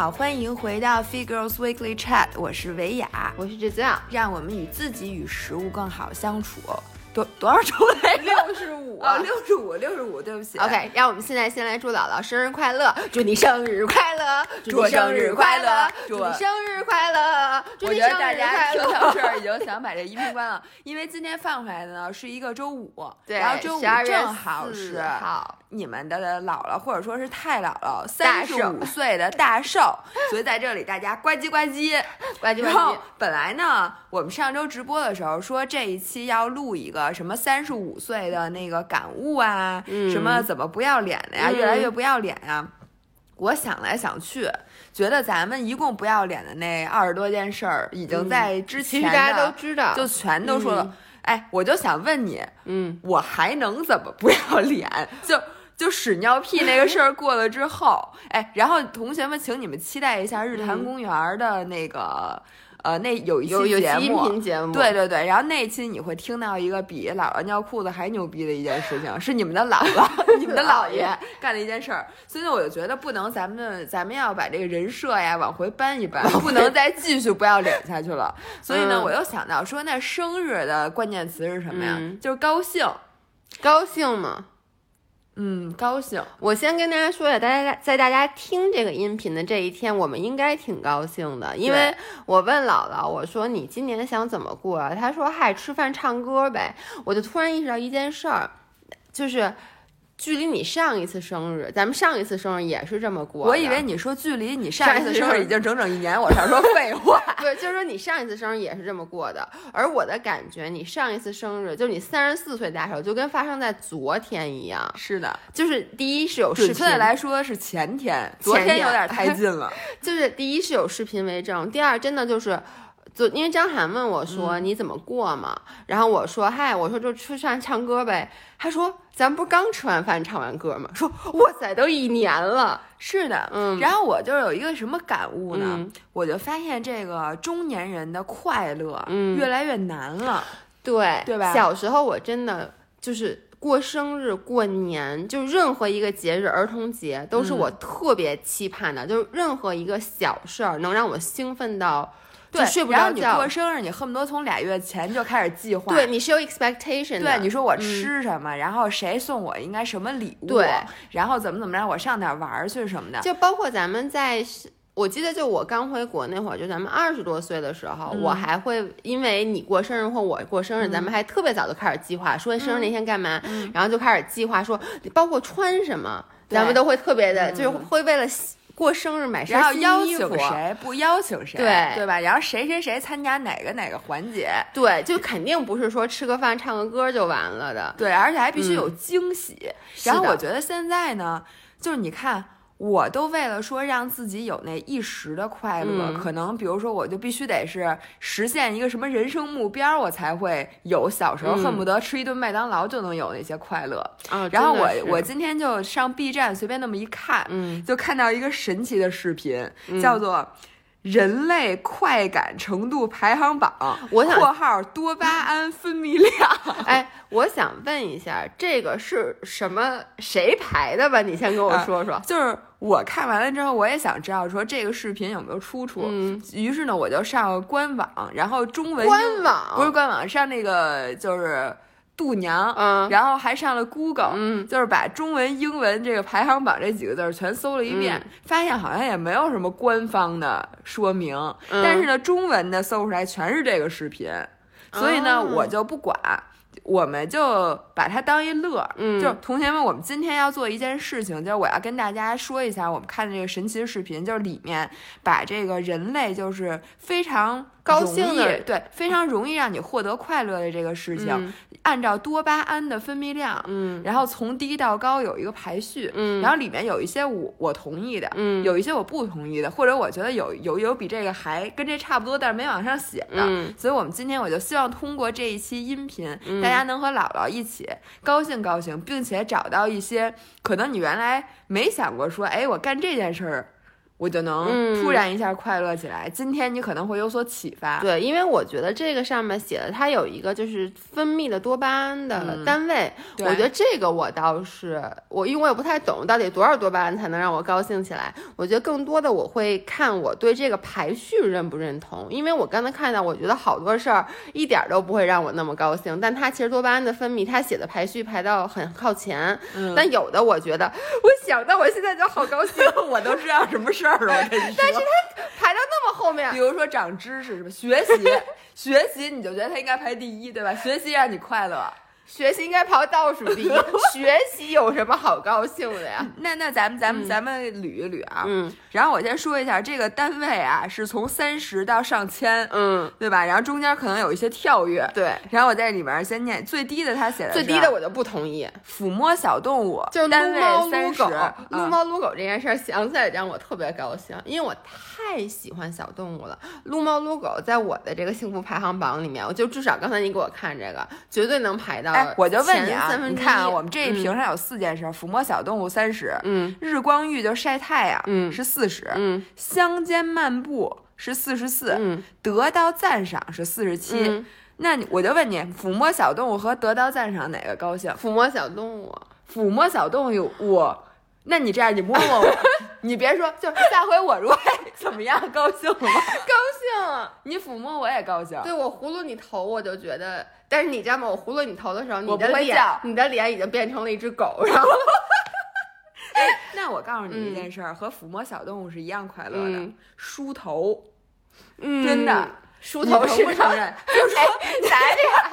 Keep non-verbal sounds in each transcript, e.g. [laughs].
好，欢迎回到 Fit Girls Weekly Chat，我是维雅，我是志酱，让我们与自己与食物更好相处。多多少周来着？[laughs] 六十五啊，六十五，六十五，对不起。OK，让我们现在先来祝姥姥生日快乐，祝你生日快乐，祝你生日快乐祝你生日快乐，祝我觉你生日得大家快乐。听到这儿已经想把这音频关了，因为今天放出来的呢是一个周五，[laughs] 对，然后周五12月正好4是号，你们的姥姥或者说是太姥姥大三十五岁的大寿，[laughs] 所以在这里大家呱唧呱唧。呱唧呱然后唧。本来呢，我们上周直播的时候说这一期要录一个什么三十五岁的那个感悟啊，嗯什么怎么不要脸的呀，嗯越来越不要脸呀。我想来想去，觉得咱们一共不要脸的那二十多件事儿，已经在之前其实大家都知道，就全都说了。嗯哎，我就想问你，嗯，我还能怎么不要脸？就就屎尿屁那个事儿过了之后，哎，然后同学们，请你们期待一下日坛公园的那个、呃，那有一期节目。频节目，对对对，然后那一期你会听到一个比姥姥尿裤子还牛逼的一件事情，是你们的姥姥、[laughs] 你们的姥爷干的一件事儿。所以呢，我就觉得不能，咱们咱们要把这个人设呀往回搬一搬，不能再继续不要脸下去了。[laughs] 所以呢，嗯我又想到说，那生日的关键词是什么呀？嗯就是高兴。高兴吗？嗯，高兴。我先跟大家说一下，大家在大家听这个音频的这一天，我们应该挺高兴的，因为我问姥姥，我说你今年想怎么过啊？她说嗨，吃饭唱歌呗。我就突然意识到一件事儿，就是距离你上一次生日，咱们上一次生日也是这么过。我以为你说距离你上一次生日已经整整一年，我想说废话。[laughs] 对，就是说你上一次生日也是这么过的，而我的感觉，你上一次生日，就是你三十四岁大寿，就跟发生在昨天一样。是的，就是第一是有视频准确的来说是前天，昨天有点太近了。[laughs] 就是第一是有视频为证，第二真的就是。就因为张涵问我说、你怎么过嘛，然后我说嗨，我说就吃饭唱歌呗。他说咱不是刚吃完饭唱完歌吗？说哇塞，都一年了。[laughs] 是的，嗯然后我就有一个什么感悟呢？嗯我就发现这个中年人的快乐嗯越来越难了。对对吧小时候我真的就是过生日、过年，就任何一个节日，儿童节都是嗯我特别期盼的，就是任何一个小事儿能让我兴奋到就对，睡不然后你过。生日，你恨不得从俩月前就开始计划。对，你是有 expectation 的。对，你说我嗯吃什么，然后谁送我应该什么礼物，对，然后怎么怎么着，我上哪儿玩儿去什么的。就包括咱们在，我记得就我刚回国那会儿，就咱们二十多岁的时候，嗯我还会因为你过生日或我过生日，咱们还特别早就开始计划，说生日那天干嘛，然后就开始计划说，包括穿什么，咱们都会特别的，嗯就是会为了过生日买谁然后新邀请。谁不邀请谁，对对吧？然后谁谁谁参加哪个哪个环节，对，就肯定不是说吃个饭唱个歌就完了的。对，而且还必须有惊喜。然后我觉得现在呢，就是你看。我都为了说让自己有那一时的快乐，嗯可能比如说我就必须得是实现一个什么人生目标，我才会有小时候嗯恨不得吃一顿麦当劳就能有那些快乐。啊，然后我我今天就上 B 站随便那么一看，嗯就看到一个神奇的视频，叫做。人类快感程度排行榜，我想括号多巴胺分泌量，[laughs] 哎，我想问一下，这个是什么谁排的吧？你先跟我啊说说。就是我看完了之后，我也想知道说这个视频有没有出处。嗯，于是呢，我就上官网，然后中文官网不是官网，上那个就是度娘，嗯。然后还上了 Google，、嗯。就是把中文、英文这个排行榜这几个字儿全搜了一遍，嗯。发现好像也没有什么官方的说明，嗯。但是呢，中文的搜出来全是这个视频，所以呢，哦我就不管。我们就把它当一乐儿，嗯。就是同学们，我们今天要做一件事情，就是我要跟大家说一下，我们看的这个神奇的视频，就是里面把这个人类就是非常高兴的对，非常容易让你获得快乐的这个事情，嗯按照多巴胺的分泌量，嗯然后从低到高有一个排序，嗯然后里面有一些我我同意的，嗯有一些我不同意的，或者我觉得有有有比这个还跟这差不多，但是没往上写的，嗯所以我们今天我就希望通过这一期音频，大家能和姥姥一起高兴高兴，并且找到一些可能你原来没想过说，哎，我干这件事儿。我就能嗯突然一下快乐起来。今天你可能会有所启发。对，因为我觉得这个上面写的，它有一个就是分泌的多巴胺的嗯单位，对我觉得这个我倒是我，因为我也不太懂到底多少多巴胺才能让我高兴起来。我觉得更多的我会看我对这个排序认不认同，因为我刚才看到，我觉得好多事儿一点儿都不会让我那么高兴，但它其实多巴胺的分泌，它写的排序排到很靠前，嗯但有的我觉得，我想到我现在就好高兴，[laughs] 我都知道什么事儿了，我跟你说。但是他排到那么后面比，如说长知识是吧？学习，[laughs] 学习你就觉得他应该排第一，对吧？学习让你快乐。学习应该排倒数第一，[laughs] 学习有什么好高兴的呀？[laughs] 那那咱们咱们、咱们捋一捋啊。嗯然后我先说一下，这个单位啊是从三十到上千，嗯，对吧？然后中间可能有一些跳跃。对，然后我在里面先念最低的，他写的最低的我就不同意，抚摸小动物，就是单撸猫位三十撸狗，，撸啊猫撸狗这件事儿想起来让我特别高兴，因为我太喜欢小动物了。撸猫撸狗在我的这个幸福排行榜里面，我就至少刚才你给我看这个，绝对能排到哎，我就问你啊，你看啊，我们这一屏上有四件事：抚摸小动物三十，嗯日光浴就晒太阳，嗯是四十，嗯乡间漫步是四十四，嗯得到赞赏是四十七。嗯，那你我就问你，抚摸小动物和得到赞赏哪个高兴？抚摸小动物，抚摸小动物，我，那你这样，你摸摸我，[laughs] 你别说，就下回我如果 [laughs] 怎么样，高兴了吗？高兴。你抚摸我也高兴。对我葫芦你头，我就觉得，但是你知道吗？我葫芦你头的时候，你我的脸你的脸已经变成了一只狗，然后 [laughs] 那我告诉你一件事儿，和抚摸小动物是一样快乐的，嗯梳头，嗯真的，梳头是你承认？就是哎咱俩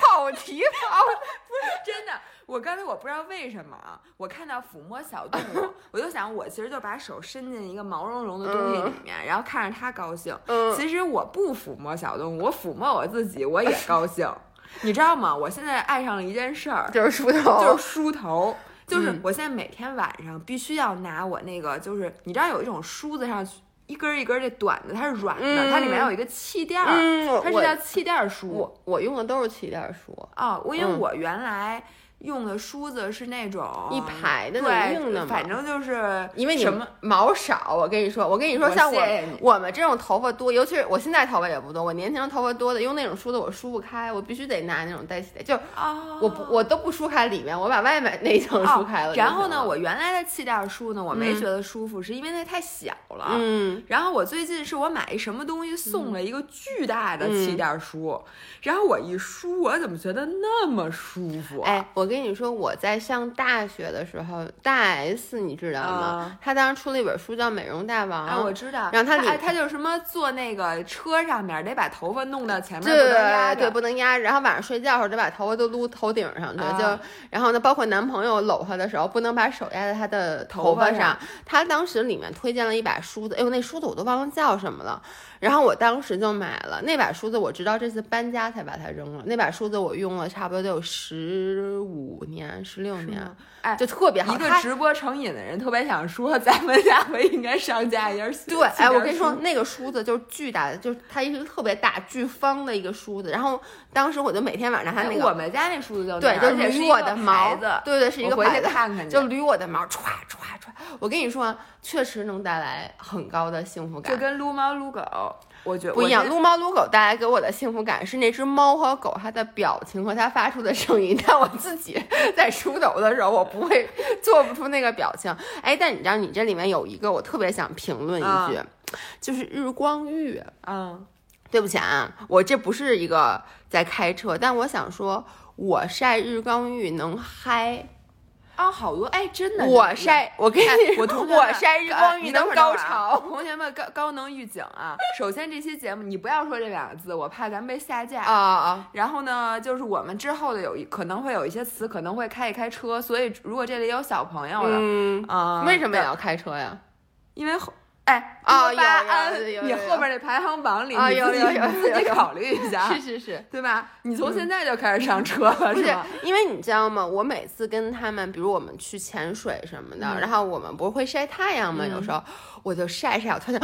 跑题跑 [laughs] 真的，我刚才我不知道为什么啊，我看到抚摸小动物，[laughs] 我就想我其实就把手伸进一个毛茸茸的东西里面，然后看着它高兴。嗯其实我不抚摸小动物，我抚摸我自己，我也高兴。[laughs] 你知道吗？我现在爱上了一件事儿，就是梳头，就是梳头。[laughs] 就是嗯我现在每天晚上必须要拿我那个，就是你知道有一种梳子上一根儿一根儿这短的，它是软的，嗯它里面有一个气垫儿，嗯，它是叫气垫儿梳。我我用的都是气垫梳，啊，我因为嗯我原来用的梳子是那种一排的那种，硬的嘛反正就是因为你什么毛少，我跟你说，我跟你说，像我我们这种头发多，尤其是我现在头发也不多，我年轻人头发多的，用那种梳子我梳不开，我必须得拿那种带起的，就啊，我不我都不梳开里面，我把外面那一层梳开了、哦。然后呢，我原来的气垫梳呢，我没嗯觉得舒服，是因为那太小了。嗯然后我最近是我买一什么东西送了一个巨大的嗯气垫梳，然后我一梳，我怎么觉得那么舒服、啊？哎，我跟你说，我在上大学的时候，大 S 你知道吗？啊她当时出了一本书叫《美容大王》，啊，我知道。然后它里哎，它就是什么坐那个车上面得把头发弄到前面，对对对，不能压着。然后晚上睡觉的时候，得把头发都撸头顶上去。啊就然后呢，包括男朋友搂她的时候，不能把手压在她的头发上。她当时里面推荐了一把梳子，哎呦，那梳子我都忘了叫什么了。然后我当时就买了那把梳子，我直到这次搬家才把它扔了。那把梳子我用了差不多得有十五年、十六年，哎，就特别好。一个直播成瘾的人特别想说，咱们下回应该上架一下。对，哎，我跟你说，那个梳子就是巨大的，就是它一个特别大、巨方的一个梳子。然后当时我就每天晚上它那哎我，们家那梳子就对，那就捋我的毛子，对对，是一个牌子，看看就捋我的毛，歘歘歘。我跟你说，确实能带来很高的幸福感就。跟撸猫撸狗，我觉得不一样，撸猫撸狗带来给我的幸福感是那只猫和狗它的表情和它发出的声音，[laughs] 但我自己在梳头的时候，我不会做不出那个表情。哎，但你知道，你这里面有一个我特别想评论一句，[tsk] 就是日光浴。嗯，对不起啊，我这不是一个在开车，但我想说，我晒日光浴能嗨，啊，好多哎，真的，我晒，我跟哎你，我同 [laughs] 我晒日呃光浴你等能高潮。[laughs] 同学们高高能预警啊！首先这期节目你不要说这两个字，我怕咱们被下架。啊啊！然后呢，就是我们之后的有一可能会有一些词可能会开一开车，所以如果这里有小朋友的，嗯，啊、为什么也要开车呀？因为后哎啊多巴胺你后边那排行榜里，啊你自己有有有你自己考虑一下，[laughs] 是是是。对吧？你从现在就开始上车了，不是吗？，因为你知道吗？我每次跟他们，比如我们去潜水什么的，嗯然后我们不是会晒太阳吗？嗯有时候我就晒晒，我突然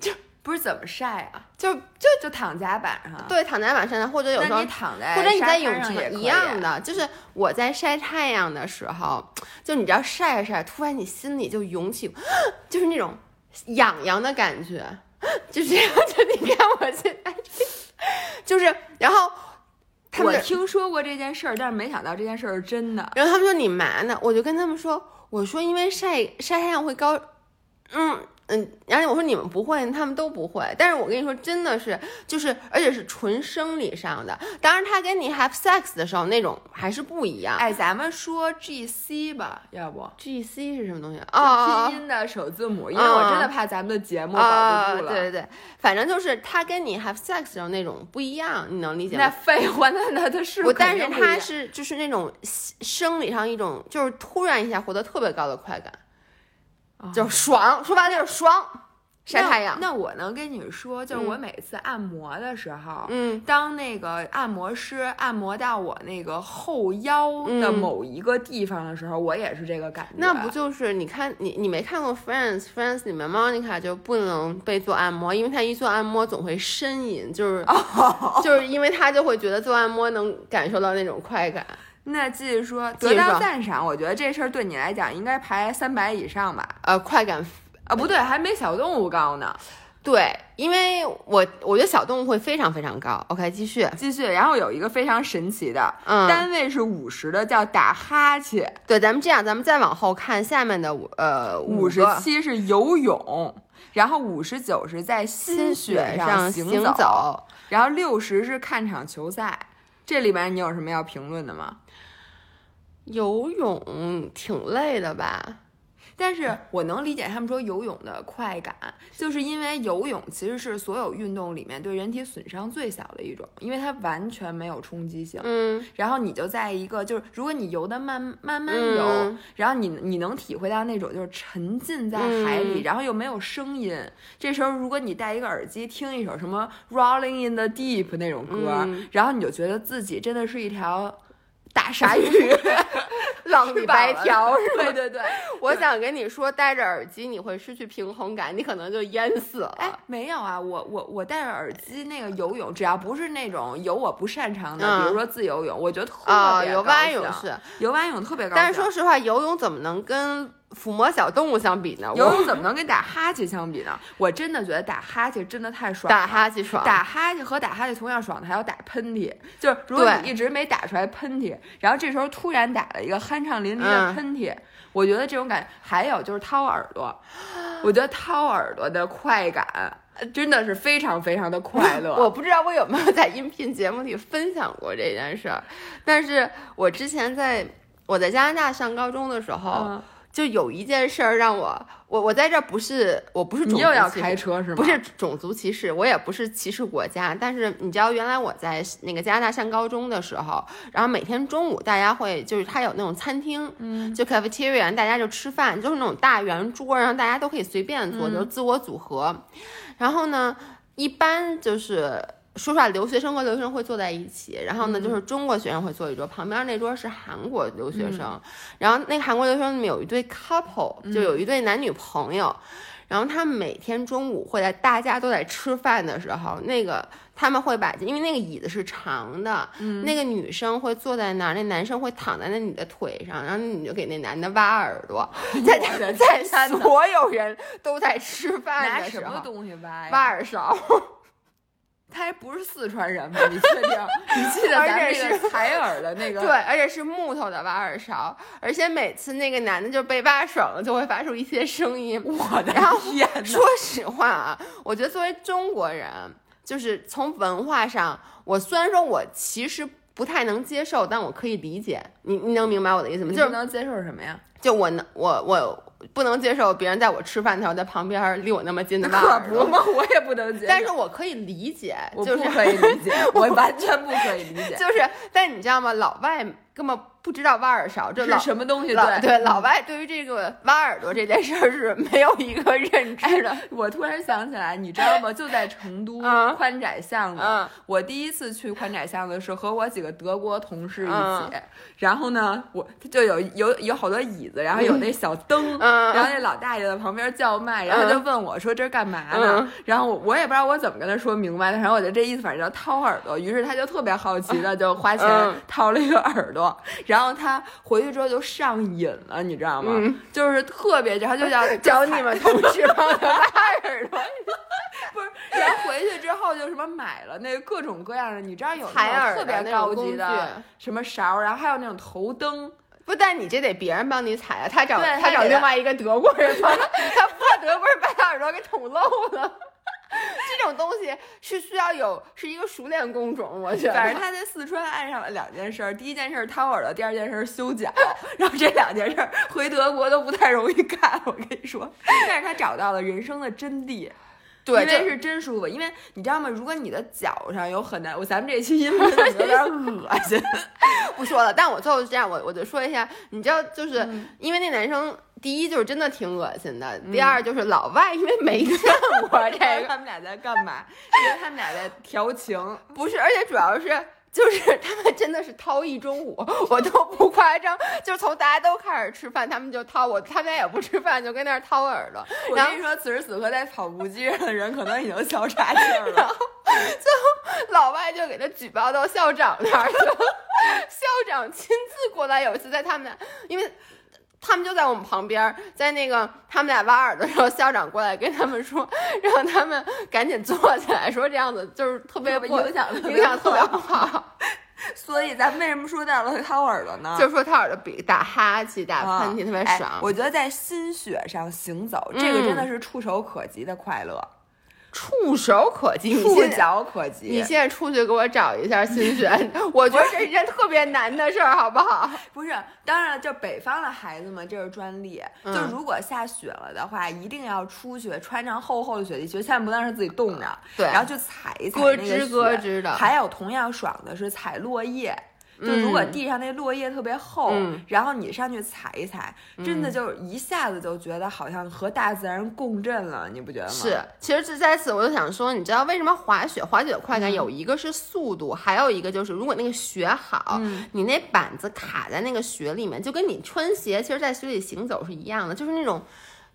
想，不是怎么晒啊？就就就躺甲板上。对，躺甲板上，或者有时候那你躺在或者你在泳池一样的，就是我在晒太阳的时候，就你知道晒着晒着，突然你心里就涌起，[gasps] 就是那种痒痒的感觉，[laughs] 就这样。就你看我现在，[laughs] 就是然后他们我听说过这件事儿，但是没想到这件事儿是真的。然后他们说你嘛呢？我就跟他们说，我说因为晒晒太阳会高，嗯嗯，然后我说你们不会，他们都不会。但是我跟你说，真的是就是，而且是纯生理上的。当然，他跟你 have sex 的时候那种还是不一样。哎，咱们说 G C 吧，要不 G C 是什么东西？哦，拼音的首字母，因为我真的怕咱们的节目保啊，不住了。对对对，反正就是他跟你 have sex 的时候那种不一样，你能理解吗那？废话，那那他是不，肯但是他是就是那种生理上一种，就是突然一下获得特别高的快感，就是爽，说白了就是爽，晒太阳。哦那。那我能跟你说，就是嗯我每次按摩的时候，嗯，当那个按摩师按摩到我那个后腰的嗯某一个地方的时候，我也是这个感觉。那不就是你看你你没看过 Friends？Friends 里面 Monica 就不能被做按摩，因为她一做按摩总会呻吟，就是、哦 [laughs] 就是因为她就会觉得做按摩能感受到那种快感。那继续说，得到赞赏，我觉得这事儿对你来讲应该排三百以上吧？呃，快感啊，不对，还没小动物高呢。对，因为我我觉得小动物会非常非常高。OK，继续，继续，然后有一个非常神奇的，嗯，单位是五十的，叫打哈欠；对，咱们这样，咱们再往后看下面的五呃五十七是游泳，然后五十九是在心血上行走，然后六十是看场球赛。这里面你有什么要评论的吗？游泳挺累的吧？但是我能理解他们说游泳的快感，就是因为游泳其实是所有运动里面对人体损伤最小的一种，因为它完全没有冲击性。嗯然后你就在一个就是，如果你游的慢慢慢游，嗯然后你你能体会到那种就是沉浸在海里，嗯然后又没有声音。这时候如果你戴一个耳机听一首什么《Rolling in the Deep》那种歌，嗯然后你就觉得自己真的是一条大鲨鱼，[laughs] 浪里白条是吧？对对对。[laughs] 我想跟你说，戴着耳机你会失去平衡感，你可能就淹死了。哎，没有啊，我我我戴着耳机那个游泳，只要不是那种游我不擅长的，嗯比如说自由泳，我觉得特啊，别游蛙泳是，游蛙泳特别高兴。但是说实话，游泳怎么能跟抚摸小动物相比呢？我游泳怎么能跟打哈欠相比呢？我真的觉得打哈欠真的太爽了。打哈欠爽？打哈欠和打哈欠同样爽的还有打喷嚏，就是如果你一直没打出来喷嚏，然后这时候突然打了一个酣畅淋漓的嗯喷嚏，我觉得这种感还有就是掏耳朵，我觉得掏耳朵的快感呃真的是非常非常的快乐。我不知道我有没有在音频节目里分享过这件事儿，但是我之前在我在加拿大上高中的时候，嗯就有一件事儿让我，我我在这儿不是我不是种族你又要开车是吗？不是种族歧视，我也不是歧视国家，但是你知道，原来我在那个加拿大上高中的时候，然后每天中午大家会就是他有那种餐厅，嗯，就 cafeteria，大家就吃饭，就是那种大圆桌，然后大家都可以随便坐，嗯就是自我组合。然后呢，一般就是。说实话，留学生和留学生会坐在一起，然后呢，嗯。就是中国学生会坐一桌，旁边那桌是韩国留学生，嗯然后那个韩国留学生里面有一对 couple，就有一对男女朋友，然后他们每天中午会在大家都在吃饭的时候，那个他们会把，因为那个椅子是长的，嗯。那个女生会坐在那儿，那男生会躺在那女的腿上，然后你就给那男的挖耳朵，在在 [laughs] 所有人都在吃饭拿什么的时候东西挖呀？挖耳勺，他还不是四川人吗？你确定？[laughs] 你记得咱那个采耳的那个？对，而且是木头的挖耳勺，而且每次那个男的就被挖爽了，就会发出一些声音。我的天哪！说实话啊，我觉得作为中国人，就是从文化上，我虽然说我其实不太能接受，但我可以理解。你你能明白我的意思吗？就是能接受什么呀？就我能我我不能接受别人在我吃饭的时候在旁边离我那么近的吧可，不嘛，我也不能接受。但是我可以理解，我不就是可以理解，我完全不可以理解。[laughs] 就是，但你知道吗？老外根本不知道挖耳勺，这是老什么东西？对对老外对于这个挖耳朵这件事儿是没有一个认知的。我突然想起来，你知道吗？就在成都嗯宽窄巷子，嗯我第一次去宽窄巷子是和我几个德国同事一起，嗯然后呢，我就有有有好多椅子，然后有那小灯，嗯然后那老大爷在旁边叫卖，然后他就问我说这是干嘛呢？嗯然后我我也不知道我怎么跟他说明白的，然后我就这意思，反正叫掏耳朵，于是他就特别好奇的就花钱嗯掏了一个耳朵，然后他回去之后就上瘾了，你知道吗？嗯就是特别，然后就想找你们 [laughs] 同事帮他挖 [laughs] 耳朵，不是，然后回去之后就什么买了那各种各样的，你知道有那种特别高。级的什么勺，然后还有那种头灯。不，但你这得别人帮你踩啊，他找对他找另外一个德国人帮他，[laughs] 他怕德国人把他耳朵给捅漏了。这种东西是需要有是一个熟练工种，我觉得。反正他在四川爱上了两件事儿，第一件事儿掏耳朵，第二件事儿修脚，[laughs] 然后这两件事儿回德国都不太容易干，我跟你说。但是他找到了人生的真谛。对，这因为是真舒服，因为你知道吗？如果你的脚上有很难，我咱们这期音频有点恶心？[laughs] 不说了。但我最后是这样，我我就说一下，你知道，就是、嗯因为那男生，第一就是真的挺恶心的，第二就是老外因为没见过 [laughs] 这个，他们俩在干嘛？因为他们俩在调情。不是，而且主要是。就是 [laughs] 他们真的是掏一中午，我都不夸张，就是从大家都开始吃饭，他们就掏我，他们俩也不吃饭，就跟那儿掏耳朵。我跟你说，此时此刻在跑步机上的人可能已经笑岔气儿了。老外就给他举报到校长那儿去了，[laughs] 校长亲自过来。有一次在他们俩，因为他们就在我们旁边，在那个他们俩挖耳朵的时候，校长过来跟他们说，让他们赶紧坐起来，说这样子就是特别 [laughs] 影响 [laughs] 影响特别不不好。所以咱们为什么说到了掏耳朵呢？就是说他耳朵比打哈欠、打喷嚏特别哎爽。我觉得在心血上行走，这个真的是触手可及的快乐，触手可及，触脚可及。你现在出去给我找一下心 [laughs] 血，我觉得这是一件特别难的事儿，好不好？[laughs] 不是，当然了，就北方的孩子们，这是专利。嗯就如果下雪了的话，一定要出去穿上厚厚的雪地靴，千万不能让自己冻着，对然后去踩一踩咯那个吱咯雪吱的还有同样爽的是踩落叶。就如果嗯。地上那落叶特别厚，嗯。然后你上去踩一踩，真的就一下子就觉得好像和大自然共振了，你不觉得吗？是，其实这在此我就想说，你知道为什么滑雪滑雪的快感嗯。有一个是速度，还有一个就是如果那个雪好，嗯你那板子卡在那个雪里面，就跟你穿鞋，其实在雪里行走是一样的，就是那种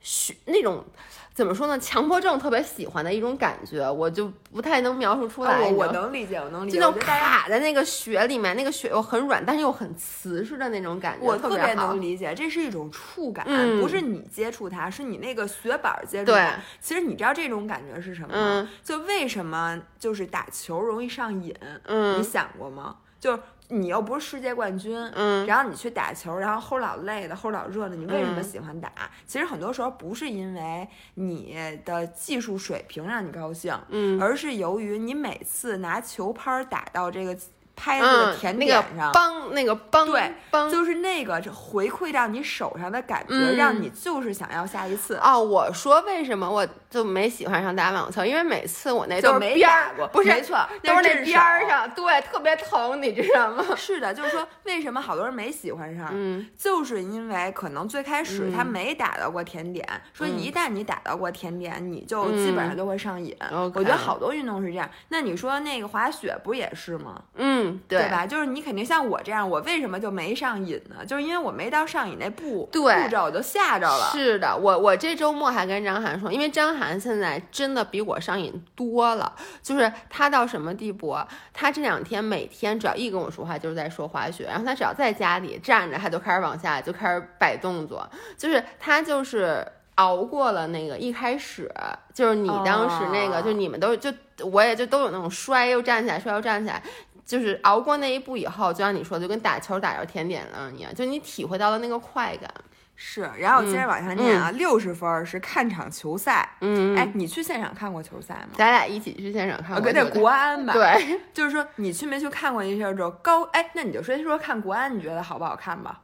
雪那种。怎么说呢？强迫症特别喜欢的一种感觉，我就不太能描述出来。啊我能理解，我能理解。就卡在那个雪里面，那个雪又很软，但是又很瓷实的那种感觉，我特别能理解，这是一种触感，嗯不是你接触它，是你那个雪板儿接触对它。其实你知道这种感觉是什么吗？嗯就为什么就是打球容易上瘾？你嗯想过吗？就是你又不是世界冠军，嗯。然后你去打球，然后齁老累的，齁老热的，你为什么嗯。喜欢打？其实很多时候不是因为你的技术水平让你高兴，嗯。而是由于你每次拿球拍儿打到这个拍子嗯的，甜那点上，个梆那个梆对梆就是那个回馈到你手上的感觉，嗯让你就是想要下一次。哦，我说为什么我就没喜欢上打网球？因为每次我那都没都是边儿打过不是没错都是那边儿上，对，特别疼，你知道吗？[laughs] 是的，就是说，为什么好多人没喜欢上？嗯就是因为可能最开始他没打到过甜点，说嗯一旦你打到过甜点，你就基本上就会上瘾。我觉得好多运动是这样。那你说那个滑雪不也是吗？嗯，对吧？就是你肯定像我这样，我为什么就没上瘾呢？就是因为我没到上瘾那步步骤，我就吓着了。是的，我我这周末还跟张涵说，因为张涵现在真的比我上瘾多了，就是他到什么地步啊？他这两天每天只要一跟我说话，就是在说滑雪，然后他只要在家里站着，他就开始往下就开始摆动作，就是他就是。熬过了那个一开始，就是你当时那个，哦就你们都就我也就都有那种摔又站起来，摔又站起来，就是熬过那一步以后，就像你说，就跟打球打着甜点了一样，就你体会到了那个快感。是，然后我接着往下念啊，六十分儿是看场球赛。嗯，哎，你去现场看过球赛吗？咱俩一起去现场看我跟那。国安吧，，对，[laughs] 就是说你去没去看过一下之后高？哎，那你就先说看国安，你觉得好不好看吧？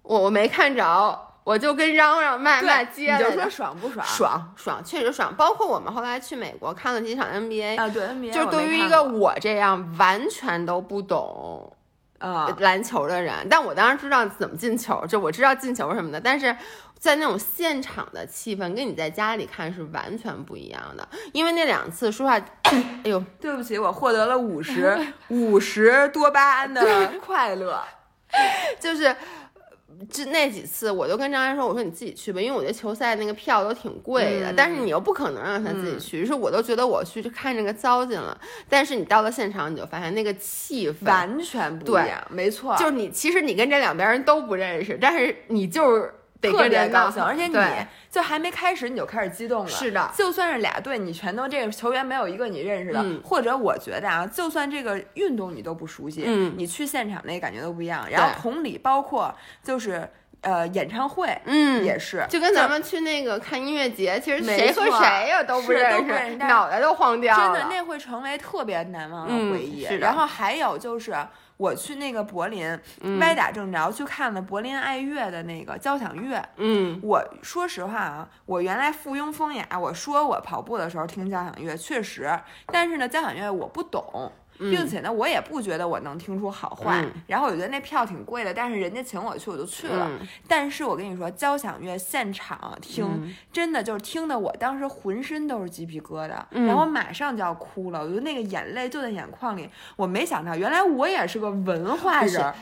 我我没看着，我就跟嚷嚷骂骂对，街来着你就说爽不爽？爽爽，确实爽。包括我们后来去美国看了几场 NBA，、啊，对 NBA，就对于一个我这样完全都不懂啊，篮球的人，但我当然知道怎么进球，就我知道进球什么的，但是。在那种现场的气氛，跟你在家里看是完全不一样的。因为那两次，说话，[coughs] 哎呦，对不起，我获得了五十 [laughs] 五十多巴胺的快乐。就是就那几次，我就跟张安说：“我说你自己去吧，因为我觉得球赛那个票都挺贵的，嗯但是你又不可能让他自己去，于是我都觉得我去就看这个糟践了。但是你到了现场，你就发现那个气氛，完全不一样，没错，就是你其实你跟这两边人都不认识，但是你就是得特别高兴，而且你就还没开始你就开始激动了。是的，就算是俩队，你全都这个球员没有一个你认识的，嗯或者我觉得啊，就算这个运动你都不熟悉，嗯你去现场那感觉都不一样。然后同理，包括就是呃演唱会，嗯也是，就跟咱们去那个看音乐节，其实谁和谁呀都不是认都不认识脑袋都晃掉了。真的那会成为特别难忘的嗯回忆。是然后还有就是。我去那个柏林，嗯歪打正着去看了柏林爱乐的那个交响乐。嗯我说实话啊，我原来附庸风雅，我说我跑步的时候听交响乐，确实，但是呢，交响乐我不懂。并且呢，我也不觉得我能听出好坏。嗯然后我觉得那票挺贵的，但是人家请我去，我就去了。嗯但是我跟你说，交响乐现场听，嗯真的就是听的我当时浑身都是鸡皮疙瘩，嗯然后马上就要哭了，我觉得那个眼泪就在眼眶里。我没想到，原来我也是个文化人儿。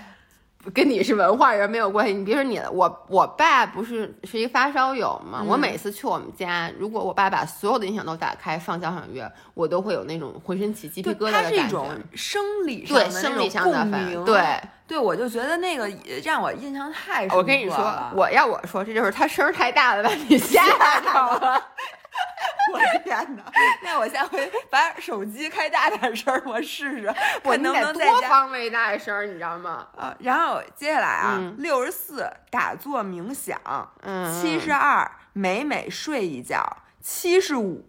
跟你是文化人没有关系。你别说你了，我我爸不是是一个发烧友嘛，我嗯每次去我们家，如果我爸把所有的音响都打开放交响乐，我都会有那种浑身起鸡皮，疙瘩的感它是一种觉。生理上对的生理上的那种共鸣。反应对，对，我就觉得那个也让我印象太深刻了。我跟你说，我要我说，这就是他声儿太大了，把你吓着了。我的天哪！[laughs] 那我下回把手机开大点声儿，我试试，[laughs] 我能不能。多方位大声儿，你知道吗？啊，然后接下来啊嗯，六十四打坐冥想，嗯，七十二美美睡一觉，七十五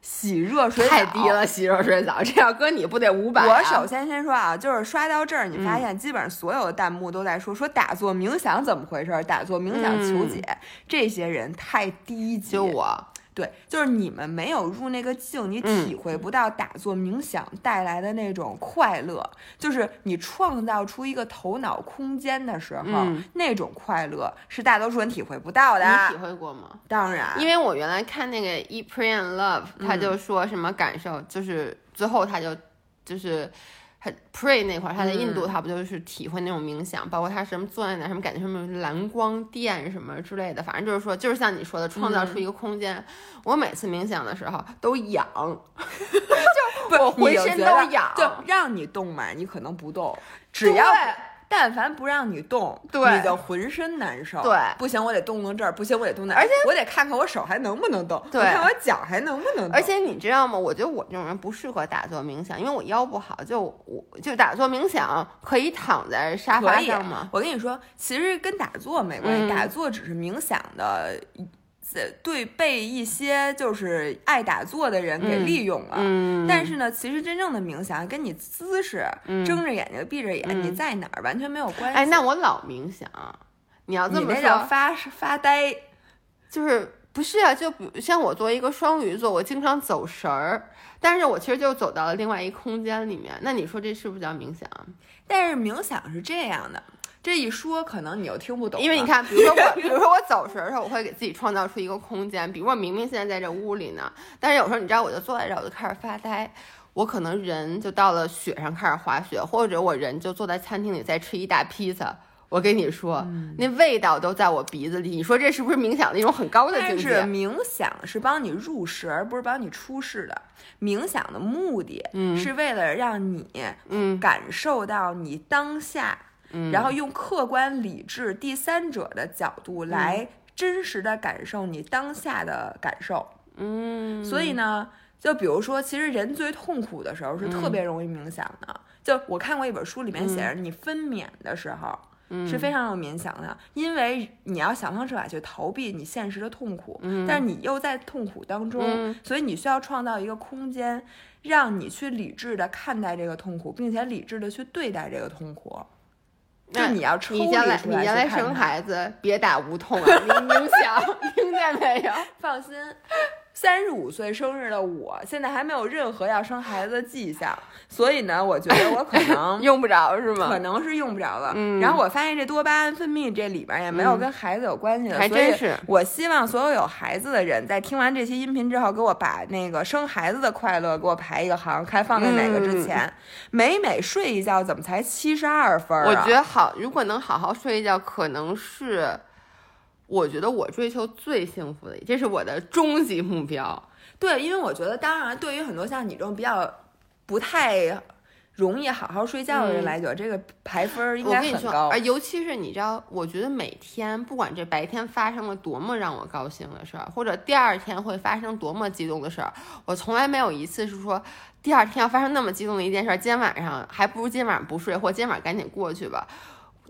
洗热水澡太低。了，[laughs] 洗热水澡，这要搁你不得五百、啊？我首先先说啊，就是刷到这儿，你发嗯现基本上所有的弹幕都在说、说打坐冥想怎么回事，打坐冥想求解，这些人太低级。嗯就我，对，就是你们没有入那个境，你嗯体会不到打坐冥想带来的那种快乐。就是你创造出一个头脑空间的时候，嗯那种快乐是大多数人体会不到的。你体会过吗？当然，因为我原来看那个《Eat Pray and Love》，他就说什么感受，就是最后他就就是他 pray 那块儿，他在印度他不就是体会那种冥想，包括他什么坐在那什么感觉什么蓝光电什么之类的，反正就是说，就是像你说的，创造出一个空间。我每次冥想的时候都痒，[laughs] 就我浑身都痒就让你动嘛，你可能不动，只要对但凡不让你动，对你就浑身难受。对不行，我得动动这儿，不行，我得动那儿，而且我得看看我手还能不能动，对我看我脚还能不能动。而且你知道吗？我觉得我这种人不适合打坐冥想，因为我腰不好。就我就打坐冥想可以躺在沙发上吗？我跟你说，其实跟打坐没关系，嗯打坐只是冥想的。呃对，被一些就是爱打坐的人给嗯利用了。嗯，但是呢，其实真正的冥想跟你姿势、嗯睁着眼睛、闭着眼，嗯你在哪儿完全没有关系。哎，那我老冥想，你要这么说，发发呆。就是不是啊？就像我作为一个双鱼座，我经常走神儿，但是我其实就走到了另外一空间里面。那你说这是不是叫冥想？但是冥想是这样的，这一说可能你又听不懂，因为你看，比如说我，比如说我走神儿的时候，我会给自己创造出一个空间。比如我明明现在在这屋里呢，但是有时候你知道，我就坐在这儿，我就开始发呆。我可能人就到了雪上开始滑雪，或者我人就坐在餐厅里在吃一大披萨。我跟你说，嗯那味道都在我鼻子里。你说这是不是冥想的一种很高的境但是界？冥想是帮你入世，而不是帮你出世的。冥想的目的嗯是为了让你嗯感受到你当下，嗯，然后用客观理智第三者的角度来真实的感受你当下的感受。嗯，所以呢，就比如说，其实人最痛苦的时候是特嗯别容易冥想的。就我看过一本书，里面写着，你分娩的时候。嗯是非常有冥想的，因为你要想方设法去逃避你现实的痛苦，嗯但是你又在痛苦当中，嗯所以你需要创造一个空间，让你去理智的看待这个痛苦，并且理智的去对待这个痛苦。就那你要抽离你将来你将来生孩子别打无痛啊，你冥想 [laughs] 听见没有？放心，三十五岁生日的我，现在还没有任何要生孩子的迹象，所以呢，我觉得我可能 [laughs] 用不着是吗？可能是用不着了。嗯然后我发现这多巴胺分泌这里边也没有跟孩子有关系的，还真是我希望所有有孩子的人在听完这期音频之后，给我把那个生孩子的快乐给我排一个行，看放在哪个之前。每每睡一觉，怎么才七十二分啊？我觉得好，如果能好好睡一觉，可能是我觉得我追求最幸福的，这是我的终极目标。对，因为我觉得，当然，对于很多像你这种比较不太容易好好睡觉的人嗯来讲，这个排分儿应该很高啊，。尤其是你知道，我觉得每天不管这白天发生了多么让我高兴的事儿，或者第二天会发生多么激动的事儿，我从来没有一次是说第二天要发生那么激动的一件事儿，今天晚上还不如今天晚上不睡，或今天晚上赶紧过去吧。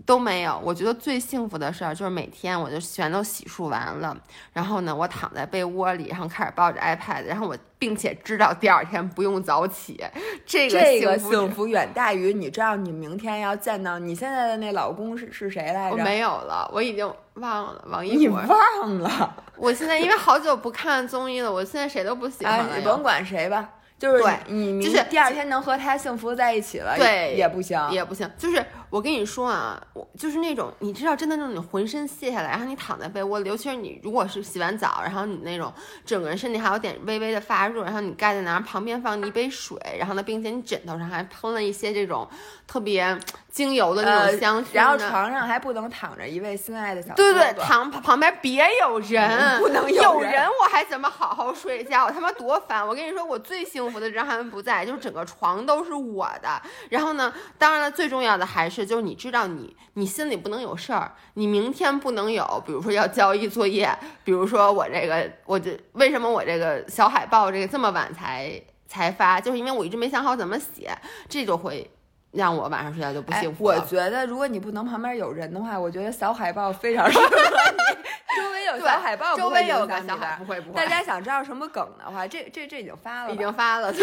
都没有，我觉得最幸福的事儿就是每天我就全都洗漱完了，然后呢，我躺在被窝里，然后开始抱着 iPad，然后我并且知道第二天不用早起，这个这个幸福远大于你知道你明天要见到你现在的那老公是是谁来着？我没有了，我已经忘了王一博你。忘了我现在因为好久不看综艺了，我现在谁都不喜欢啊？了又。你甭管谁吧，就是对你就是第二天能和他幸福在一起了，对也不行。也不行，就是我跟你说啊，我就是那种你知道，真的那种你浑身卸下来，然后你躺在被窝里，尤其是你如果是洗完澡，然后你那种整个人身体还有点微微的发热，然后你盖在那儿，旁边放一杯水，然后呢，并且你枕头上还喷了一些这种特别精油的那呃种香薰然后床上还不能躺着一位心爱的小对对，哥哥旁旁边别有人，不能有人有人，我还怎么好好睡觉？我他妈多烦！我跟你说，我最幸福的人他们不在，就是整个床都是我的。然后呢，当然了，最重要的还是就是你知道你你心里不能有事儿，你明天不能有，比如说要交一作业，比如说我这个我这为什么我这个小海报这个这么晚才才发，就是因为我一直没想好怎么写，这就会让我晚上睡觉就不哎幸福了。我觉得，如果你不能旁边有人的话，我觉得小海报非常适合你。周围有小海报，周围有个小海，报。不会不会，大家想知道什么梗的话，这这这已经发了，已经发了，[laughs] 对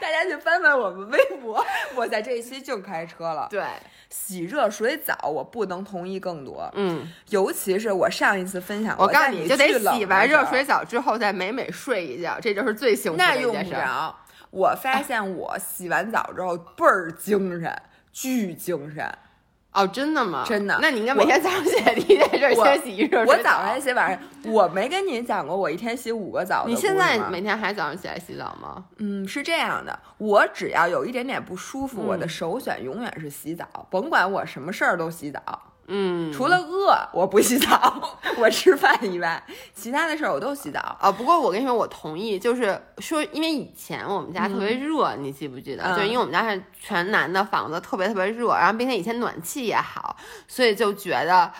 大家去翻翻我们微博。我在这一期净开车了。对，洗热水澡，我不能同意更多，嗯。尤其是我上一次分享过，我告诉在你，就得洗完热水澡之后再美美睡一觉，这就是最幸福那用的一件事儿。不着。我发现我洗完澡之后倍儿精神，巨精神。哦，真的吗？真的那你应该每天早上起来第一件事儿我先洗一热水澡。我早上洗，晚上我没跟你讲过，我一天洗五个澡你。现在每天还早上起来洗澡吗？嗯，是这样的，我只要有一点点不舒服，我的嗯首选永远是洗澡，甭管我什么事儿都洗澡，嗯，除了饿我不洗澡，[laughs] 我吃饭以外，其他的事儿我都洗澡。啊、不过我跟你说，我同意，就是说，因为以前我们家特别热，你记不记得？嗯就因为我们家是全南的房子，特别特别热，然后并且以前暖气也好，所以就觉得。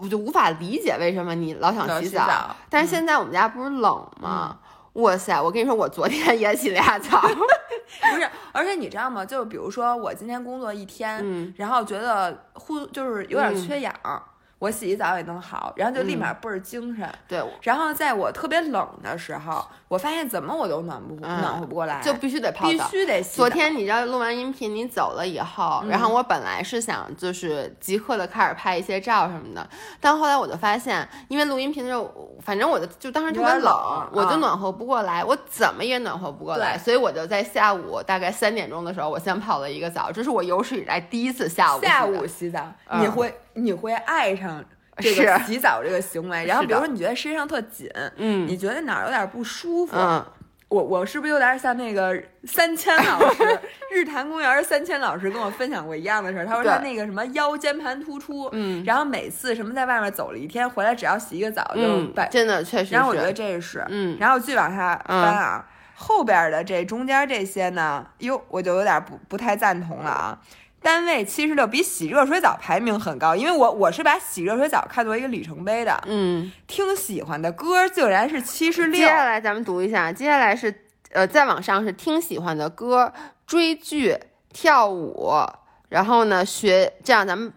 我就无法理解为什么你老想洗澡，洗澡但是现在我们家不是冷吗？哇塞！我跟你说，我昨天也洗了俩澡，[laughs] 不是，而且你知道吗？就是比如说我今天工作一天，嗯然后觉得呼就是有点缺氧，我洗一澡也能好，然后就立马倍儿精神。对，然后在我特别冷的时候，我发现怎么我都暖不、嗯暖和不过来，就必须得泡必。须得洗。昨天你知道录完音频你走了以后，然嗯后我本来是想就是即刻的开始拍一些照什么的，但后来我就发现，因为录音频的时候，反正我就就当时特别冷我就啊暖和不过来，我怎么也暖和不过来，所以我就在下午大概三点钟的时候，我先泡了一个澡，这是我有史以来第一次下午下洗的午洗澡，嗯你会你会爱上这个洗澡这个行为。然后比如说你觉得身上特紧，嗯。你觉得哪儿有点不舒服，嗯，我我是不是有点像那个三千老师，日坛公园三千老师跟我分享过一样的事儿？他说他那个什么腰间盘突出，嗯。然后每次什么在外面走了一天，回来只要洗一个澡就嗯，真的确实，然后我觉得这是，嗯。然后继续往下翻啊，后边的这中间这些呢，哟，我就有点不不太赞同了啊。单位七十六比洗热水澡排名很高，因为我我是把洗热水澡看作一个里程碑的。嗯。听喜欢的歌竟然是七十六接，下来咱们读一下，接下来是呃，再往上是听喜欢的歌、追剧、跳舞，然后呢学，这样咱们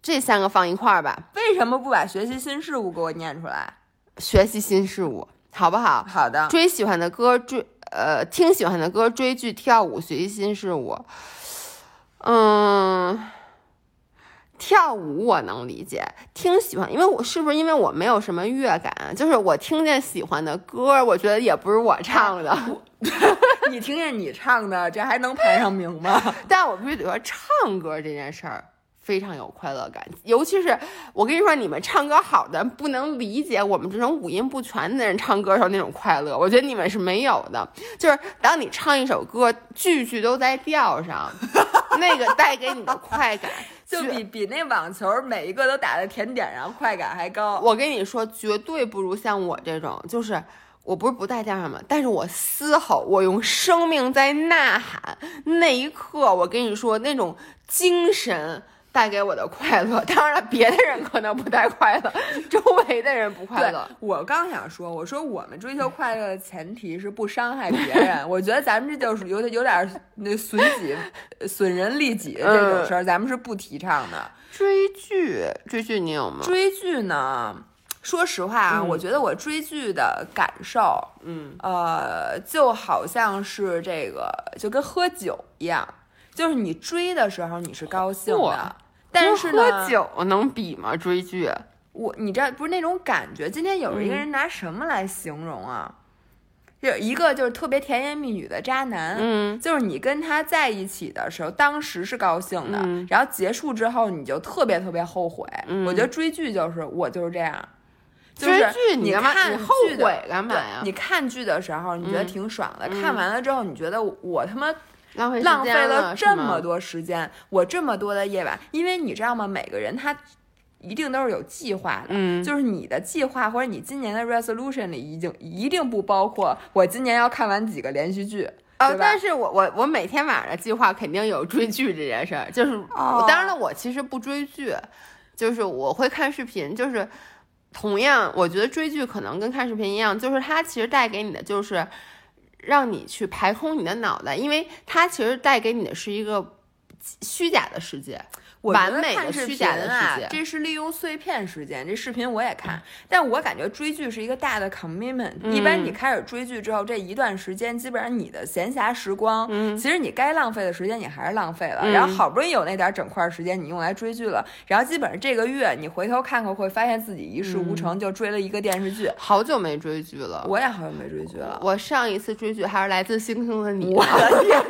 这三个放一块儿吧，为什么不把学习新事物给我念出来？学习新事物，好不好？好的，追喜欢的歌，追呃听喜欢的歌，追剧、跳舞，学习新事物。嗯，跳舞我能理解，听喜欢，因为我是不是因为我没有什么乐感，就是我听见喜欢的歌，我觉得也不是我唱的。[laughs] 你听见你唱的，这还能排上名吗？[laughs] 但我必须得说，唱歌这件事儿。非常有快乐感，尤其是我跟你说，你们唱歌好的不能理解我们这种五音不全的人唱歌时候那种快乐。我觉得你们是没有的，就是当你唱一首歌，句句都在调上，那个带给你的快感，[laughs] 就比比那网球每一个都打在甜点上快感还高。我跟你说，绝对不如像我这种，就是我不是不带调上吗？但是我嘶吼，我用生命在呐喊，那一刻，我跟你说那种精神。带给我的快乐，[laughs] 当然了，别的人可能不带快乐，[laughs] 周围的人不快乐。我刚想说，我说我们追求快乐的前提是不伤害别人。[laughs] 我觉得咱们这就是有点有点那损己、损人利己的这种事儿，咱们是不提倡的。追剧，追剧你有吗？追剧呢，说实话啊，我觉得我追剧的感受，嗯，呃，就好像是这个，就跟喝酒一样，就是你追的时候你是高兴的。但是喝酒能比吗？追剧，我你知道不是那种感觉。今天有一个人拿什么来形容啊？就一个就是特别甜言蜜语的渣男，嗯，就是你跟他在一起的时候，当时是高兴的，然后结束之后你就特别特别后悔。我觉得追剧就是我就是这样，追剧你看后悔干嘛呀？你看剧的时候你觉得挺爽的，看完了之后你觉得我他妈。浪费浪费了这么多时间，我这么多的夜晚，因为你知道吗？每个人他一定都是有计划的，嗯，就是你的计划或者你今年的 resolution 里已经一定不包括我今年要看完几个连续剧，呃，但是我我我每天晚上的计划肯定有追剧这件事儿，就是当然了，我其实不追剧，就是我会看视频，就是同样，我觉得追剧可能跟看视频一样，就是它其实带给你的就是。让你去排空你的脑袋，因为它其实带给你的是一个虚假的世界。完美的虚假的世界，这是利用碎片时间。这视频我也看，但我感觉追剧是一个大的 commitment。一般你开始追剧之后，这一段时间基本上你的闲暇时光，其实你该浪费的时间你还是浪费了。然后好不容易有那点整块时间你用来追剧了，然后基本上这个月你回头看看会发现自己一事无成，就追了一个电视剧。好久没追剧了，我也好久没追剧了。我上一次追剧还是来自星星的你。我的天，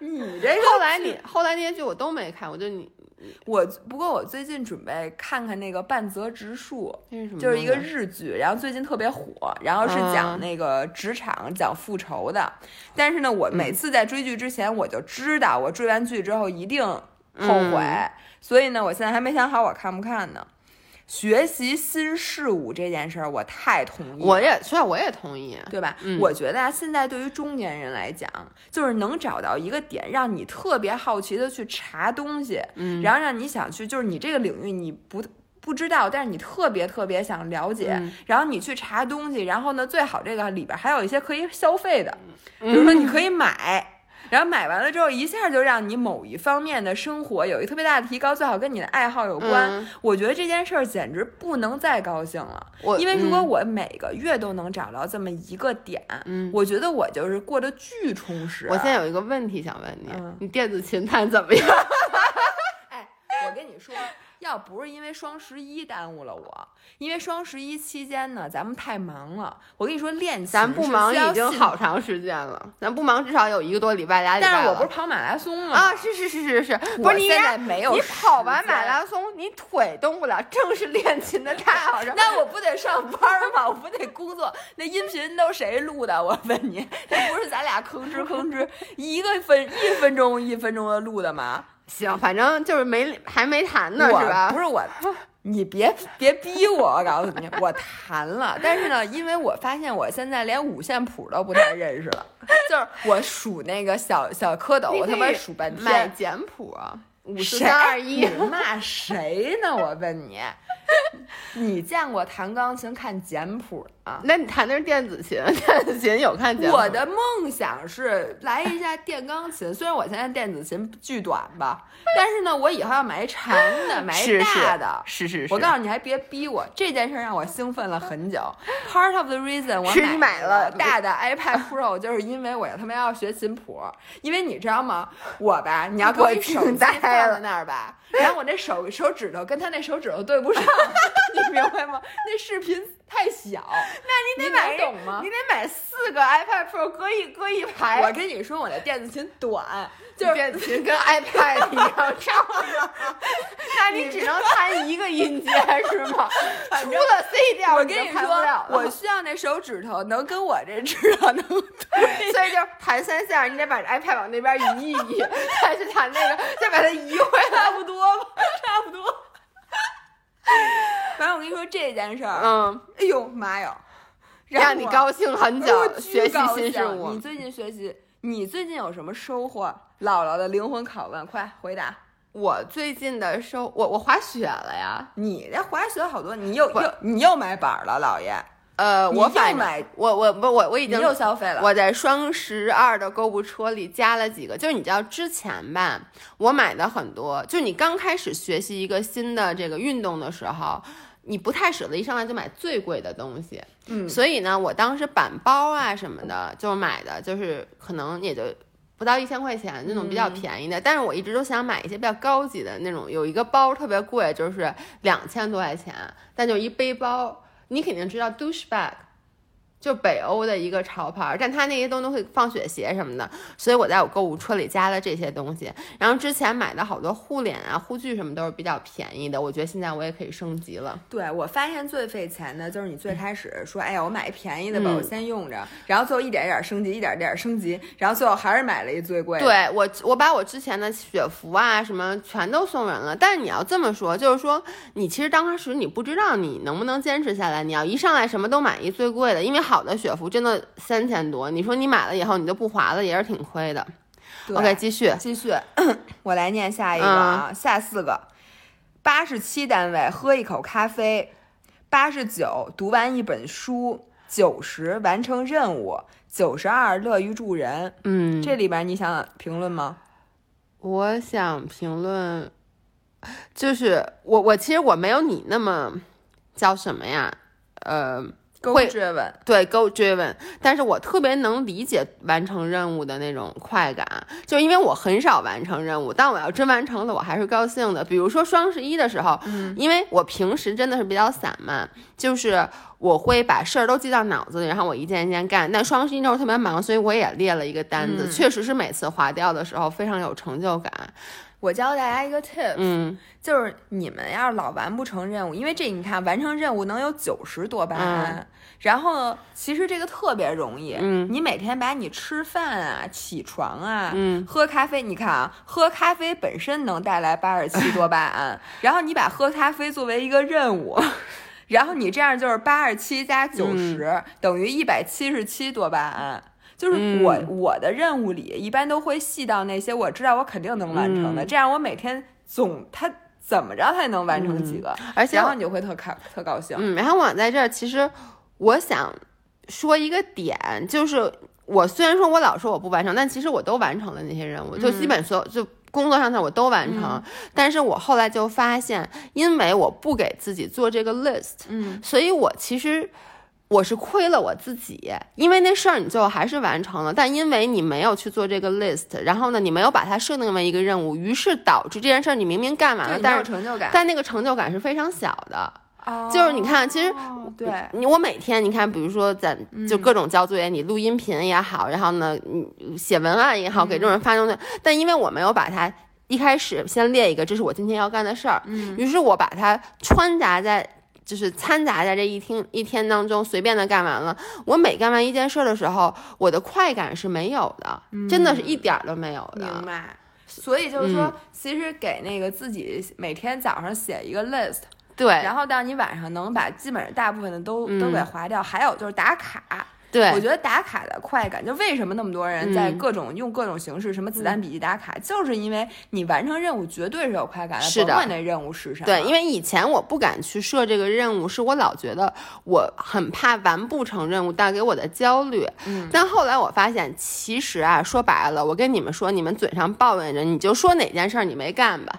你这 [laughs] 后来你后来那些剧我都没看，我就你。我不过我最近准备看看那个半泽直树？就是一个日剧，然后最近特别火，然后是讲那个职场、讲复仇的。但是呢，我每次在追剧之前，我就知道我追完剧之后一定后悔，所以呢，我现在还没想好我看不看呢。学习新事物这件事儿，我太同意。我也，虽然我也同意，对吧？我觉得啊，现在对于中年人来讲，就是能找到一个点，让你特别好奇的去查东西，嗯，然后让你想去，就是你这个领域你不不知道，但是你特别特别想了解，然后你去查东西，然后呢，最好这个里边还有一些可以消费的，比如说你可以买。然后买完了之后，一下就让你某一方面的生活有一个特别大的提高，最好跟你的爱好有关。我觉得这件事儿简直不能再高兴了。因为如果我每个月都能找到这么一个点，我觉得我就是过得巨充实。我现在有一个问题想问你，你电子琴弹怎么样？[laughs] 哎，我跟你说。要不是因为双十一耽误了我，因为双十一期间呢，咱们太忙了。我跟你说，练琴咱不忙已经好长时间了，咱不忙至少有一个多礼拜俩礼拜但是我不是跑马拉松吗？啊，是是是是是，不是你现在没有。你跑完马拉松，你腿动不了，正是练琴的太好了。[laughs] 那我不得上班吗？我不得工作？那音频都谁录的？我问你，那不是咱俩吭哧吭哧一个分一分钟一分钟的录的吗？行，反正就是没还没谈呢，是吧？不是我，[laughs] 你别别逼我，我告诉你，我谈了。但是呢，因为我发现我现在连五线谱都不太认识了，[laughs] 就是我数那个小小蝌蚪，我他妈数半天。买简谱，五四三二一，你骂谁呢？我问你。[laughs] 你见过弹钢琴看简谱啊？那你弹的是电子琴，[laughs] 电子琴有看简谱。我的梦想是来一下电钢琴，虽然我现在电子琴巨短吧，[laughs] 但是呢，我以后要买一长的，买一大的。是是是。我告诉你，还别逼我，这件事让我兴奋了很久。Part of the reason 我买了大的 iPad Pro，[laughs] 就是因为我他妈要学琴谱。因为你知道吗？我吧，你要给我手机放在那儿吧。然后我那手手指头跟他那手指头对不上，你明白吗？那视频太小，那你得买懂吗？你得买四个 iPad Pro 搁一搁一排。我跟你说，我的电子琴短，就是电子琴跟 iPad 一样 [laughs] 长，[laughs] 那你只能弹一个音阶是吗？除了 C 调，我跟你说，我需要那手指头能跟我这指头能对，所以就弹三下，你得把 iPad 往那边移一移，再去弹那个，再把它移回来，差不多吧，差不多。反正我跟你说这件事儿，嗯，哎呦妈呀，让你高兴很久，学习新事物。你最近学习，你最近有什么收获？姥姥的灵魂拷问，快回答！我最近的收，我我滑雪了呀。你这滑雪好多，你又又你又买板了，姥爷。呃，我又买，我我不我我已经又消费了。我在双十二的购物车里加了几个，就是你知道之前吧，我买的很多，就你刚开始学习一个新的这个运动的时候，你不太舍得一上来就买最贵的东西。嗯，所以呢，我当时板包啊什么的，就买的就是可能也就不到一千块钱那种比较便宜的，但是我一直都想买一些比较高级的那种，有一个包特别贵，就是两千多块钱，但就一背包。你肯定知道 douchebag，就北欧的一个潮牌，但它那些东西会放雪鞋什么的，所以我在我购物车里加了这些东西。然后之前买的好多护脸啊、护具什么都是比较便宜的，我觉得现在我也可以升级了。对我发现最费钱的就是你最开始说，哎呀，我买一便宜的吧，嗯我先用着，然后最后一点一点升级，一点一点升级，然后最后还是买了一最贵的。对我，我把我之前的雪服啊什么全都送人了。但是你要这么说，就是说你其实当时你不知道你能不能坚持下来。你要一上来什么都买一最贵的，因为好的雪服真的三千多，你说你买了以后你就不划了，也是挺亏的。对 OK，继续。继续，我来念下一个啊，下四个，八十七单位喝一口咖啡，八十九读完一本书，九十完成任务，九十二乐于助人。嗯，这里边你想评论吗？我想评论，就是我我其实我没有你那么叫什么呀，呃。会追问，对，go driven，但是我特别能理解完成任务的那种快感，就因为我很少完成任务，但我要真完成了，我还是高兴的。比如说双十一的时候，嗯，因为我平时真的是比较散漫，就是我会把事儿都记到脑子里，然后我一件一件干。但双十一那会儿特别忙，所以我也列了一个单子，嗯确实是每次划掉的时候非常有成就感。我教大家一个 tip，嗯，就是你们要是老完不成任务，因为这你看完成任务能有九十多巴胺。嗯然后其实这个特别容易，嗯你每天把你吃饭啊、起床啊、嗯喝咖啡，你看啊，喝咖啡本身能带来八十七多巴胺，然后你把喝咖啡作为一个任务，然后你这样就是八十七加九十、嗯等于一百七十七多巴胺。就是我、嗯我的任务里一般都会细到那些我知道我肯定能完成的，嗯这样我每天总他怎么着他也能完成几个，而且然后你就会特开特高兴。嗯，然后我在这儿，其实我想说一个点，就是我虽然说我老说我不完成，但其实我都完成了那些任务，就基本所有就工作上的我都完成。嗯但是我后来就发现，因为我不给自己做这个 list，嗯，所以我其实。我是亏了我自己，因为那事儿你最后还是完成了，但因为你没有去做这个 list，然后呢，你没有把它设定为一个任务，于是导致这件事儿你明明干完了，但是有成就感。但那个成就感是非常小的。哦就是你看，其实对，你我每天你看，比如说咱就各种交作业，你录音频也好，然后呢，你写文案也好，给众人发东西，但因为我没有把它一开始先列一个，这是我今天要干的事儿，嗯于是我把它穿插在。就是掺杂在这一天一天当中，随便的干完了。我每干完一件事儿的时候，我的快感是没有的，真的是一点儿都没有的。明白。所以就是说，嗯其实给那个自己每天早上写一个 list，对，然后到你晚上能把基本上大部分的都、嗯都给划掉。还有就是打卡，对，我觉得打卡的快感，就为什么那么多人在嗯各种、用各种形式，什么子弹笔记打卡，就是因为你完成任务绝对是有快感的，是的甭管那任务是啥。对，因为以前我不敢去设这个任务，是我老觉得我很怕完不成任务带给我的焦虑。嗯但后来我发现，其实啊，说白了，我跟你们说，你们嘴上抱怨着，你就说哪件事儿你没干吧。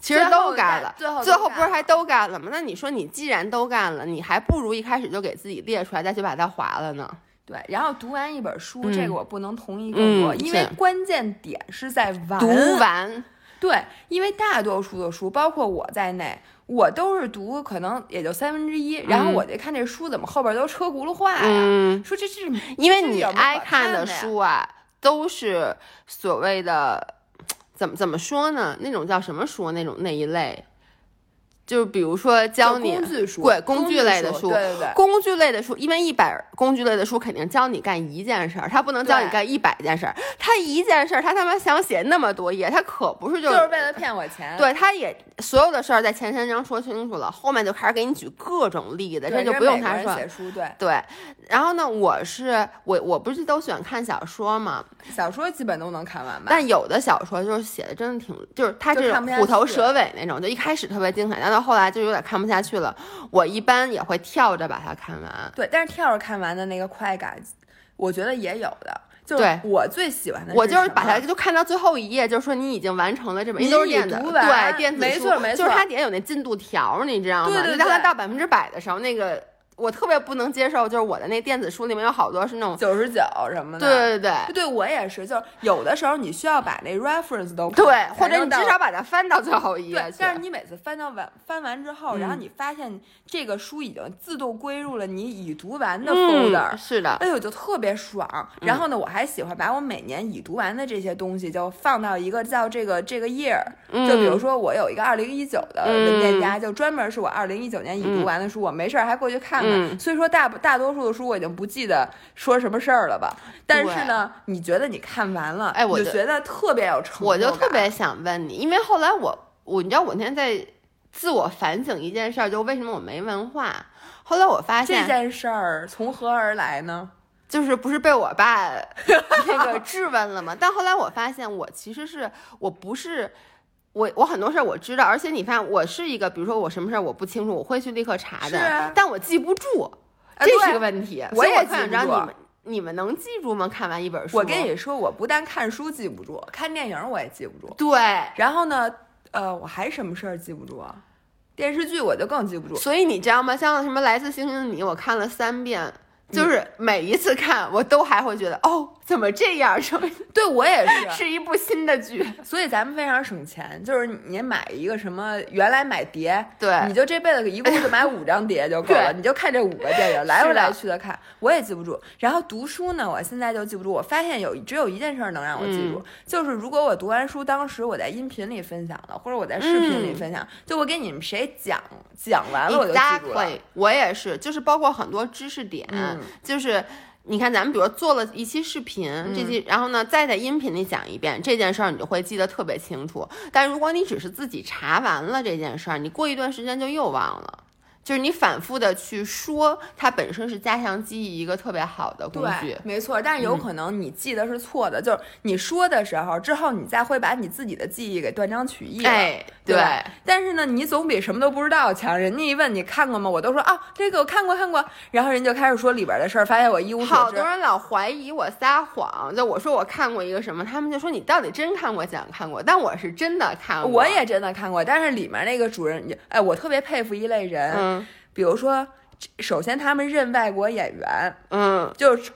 其实都干了，最后最后不是还都干了吗？那你说你既然都干了，你还不如一开始就给自己列出来，再去把它划了呢。对，然后读完一本书，嗯这个我不能同意更多，嗯因为关键点是在完。读完，对，因为大多数的书，包括我在内，我都是读可能也就三分之一，然后我就看这书怎么后边都车轱辘话呀，嗯，说这是因为你爱看的书啊，都是所谓的怎么怎么说呢？那种叫什么书？那种那一类，就是比如说教你工具书，对工工具类的书书，对对对。工具类的书，因为一本工具类的书肯定教你干一件事儿，他不能教你对干一百件事儿。他一件事儿，他他妈想写那么多页，他可不是就就是为了骗我钱，对，他也所有的事儿在前三章说清楚了，后面就开始给你举各种例子，这就不用他说。写书，对，对，然后呢，我是我我不是都喜欢看小说嘛，小说基本都能看完吧。但有的小说就是写的真的挺，就是他这种虎头蛇尾那种，就一开始特别精彩，但到后来就有点看不下去了。我一般也会跳着把它看完。对，但是跳着看完的那个快感，我觉得也有的。就对我最喜欢的我就是把它就看到最后一页，就是说你已经完成了这本，你都是电子对电子没书错没错就是它底下有那进度条，你知道吗？对对就当它到百分之百的时候，那个我特别不能接受，就是我的那电子书里面有好多是那种，九十九什么的。对对对对，我也是，就是有的时候你需要把那 reference 都对，或者你至少把它翻到最后一页对，但是你每次翻到完翻完之后，然后嗯你发现这个书已经自动归入了你已读完的嗯 folder，、是的，哎呦，就特别爽。然后呢，我还喜欢把我每年已读完的这些东西，就放到一个叫这个这个 year，、就比如嗯说我有一个二零一九的文件夹，就专门是我二零一九年已读完的书，我没事儿还过去看看。嗯所以说大大多数的书我已经不记得说什么事儿了吧，但是呢，你觉得你看完了，哎我就觉得特别有成就感我就特别想问你，因为后来我我你知道我那天在自我反省一件事儿，就为什么我没文化。后来我发现，这件事儿从何而来呢？就是不是被我爸那个质问了吗？但后来我发现，我其实是我不是。我我很多事儿我知道，而且你发现我是一个，比如说我什么事儿我不清楚，我会去立刻查的，但我记不住，啊这是对个问题。我也所以我特想记不住知道你们你们能记住吗？看完一本书，我跟你说，我不但看书记不住，看电影我也记不住。对，然后呢，呃，我还什么事儿记不住啊？电视剧我就更记不住。所以你知道吗？像什么《来自星星的你》，我看了三遍，就是每一次看，我都还会觉得，哦，怎么这样？[laughs] 说对我也是，是一部新的剧。所以咱们非常省钱，就是你买一个什么，原来买碟，对你就这辈子一共就买五张碟就够了，[laughs] 你就看这五个电影，来回来去的看，我也记不住。然后读书呢，我现在就记不住。我发现有只有一件事儿能让我记住，嗯就是如果我读完书，当时我在音频里分享的，或者我在视频里嗯分享，就我给你们谁讲讲完了，我就记住了。Exactly，我也是，就是包括很多知识点，嗯就是你看咱们比如做了一期视频，这嗯期然后呢再在音频里讲一遍这件事儿，你就会记得特别清楚。但如果你只是自己查完了这件事儿，你过一段时间就又忘了。就是你反复的去说，它本身是加强记忆一个特别好的工具对，。没错，但是有可能你记得是错的，就是你说的时候之后，你再会把你自己的记忆给断章取义了。哎，对吧但是呢，你总比什么都不知道强。人家一问你看过吗，我都说啊，这个我看过看过，然后人就开始说里边的事儿，发现我一无所知好多。人老怀疑我撒谎，就我说我看过一个什么，他们就说你到底真看过假看过，但我是真的看过。我也真的看过，但是里面那个主人，哎，我特别佩服一类人，嗯比如说，首先他们认外国演员，嗯就是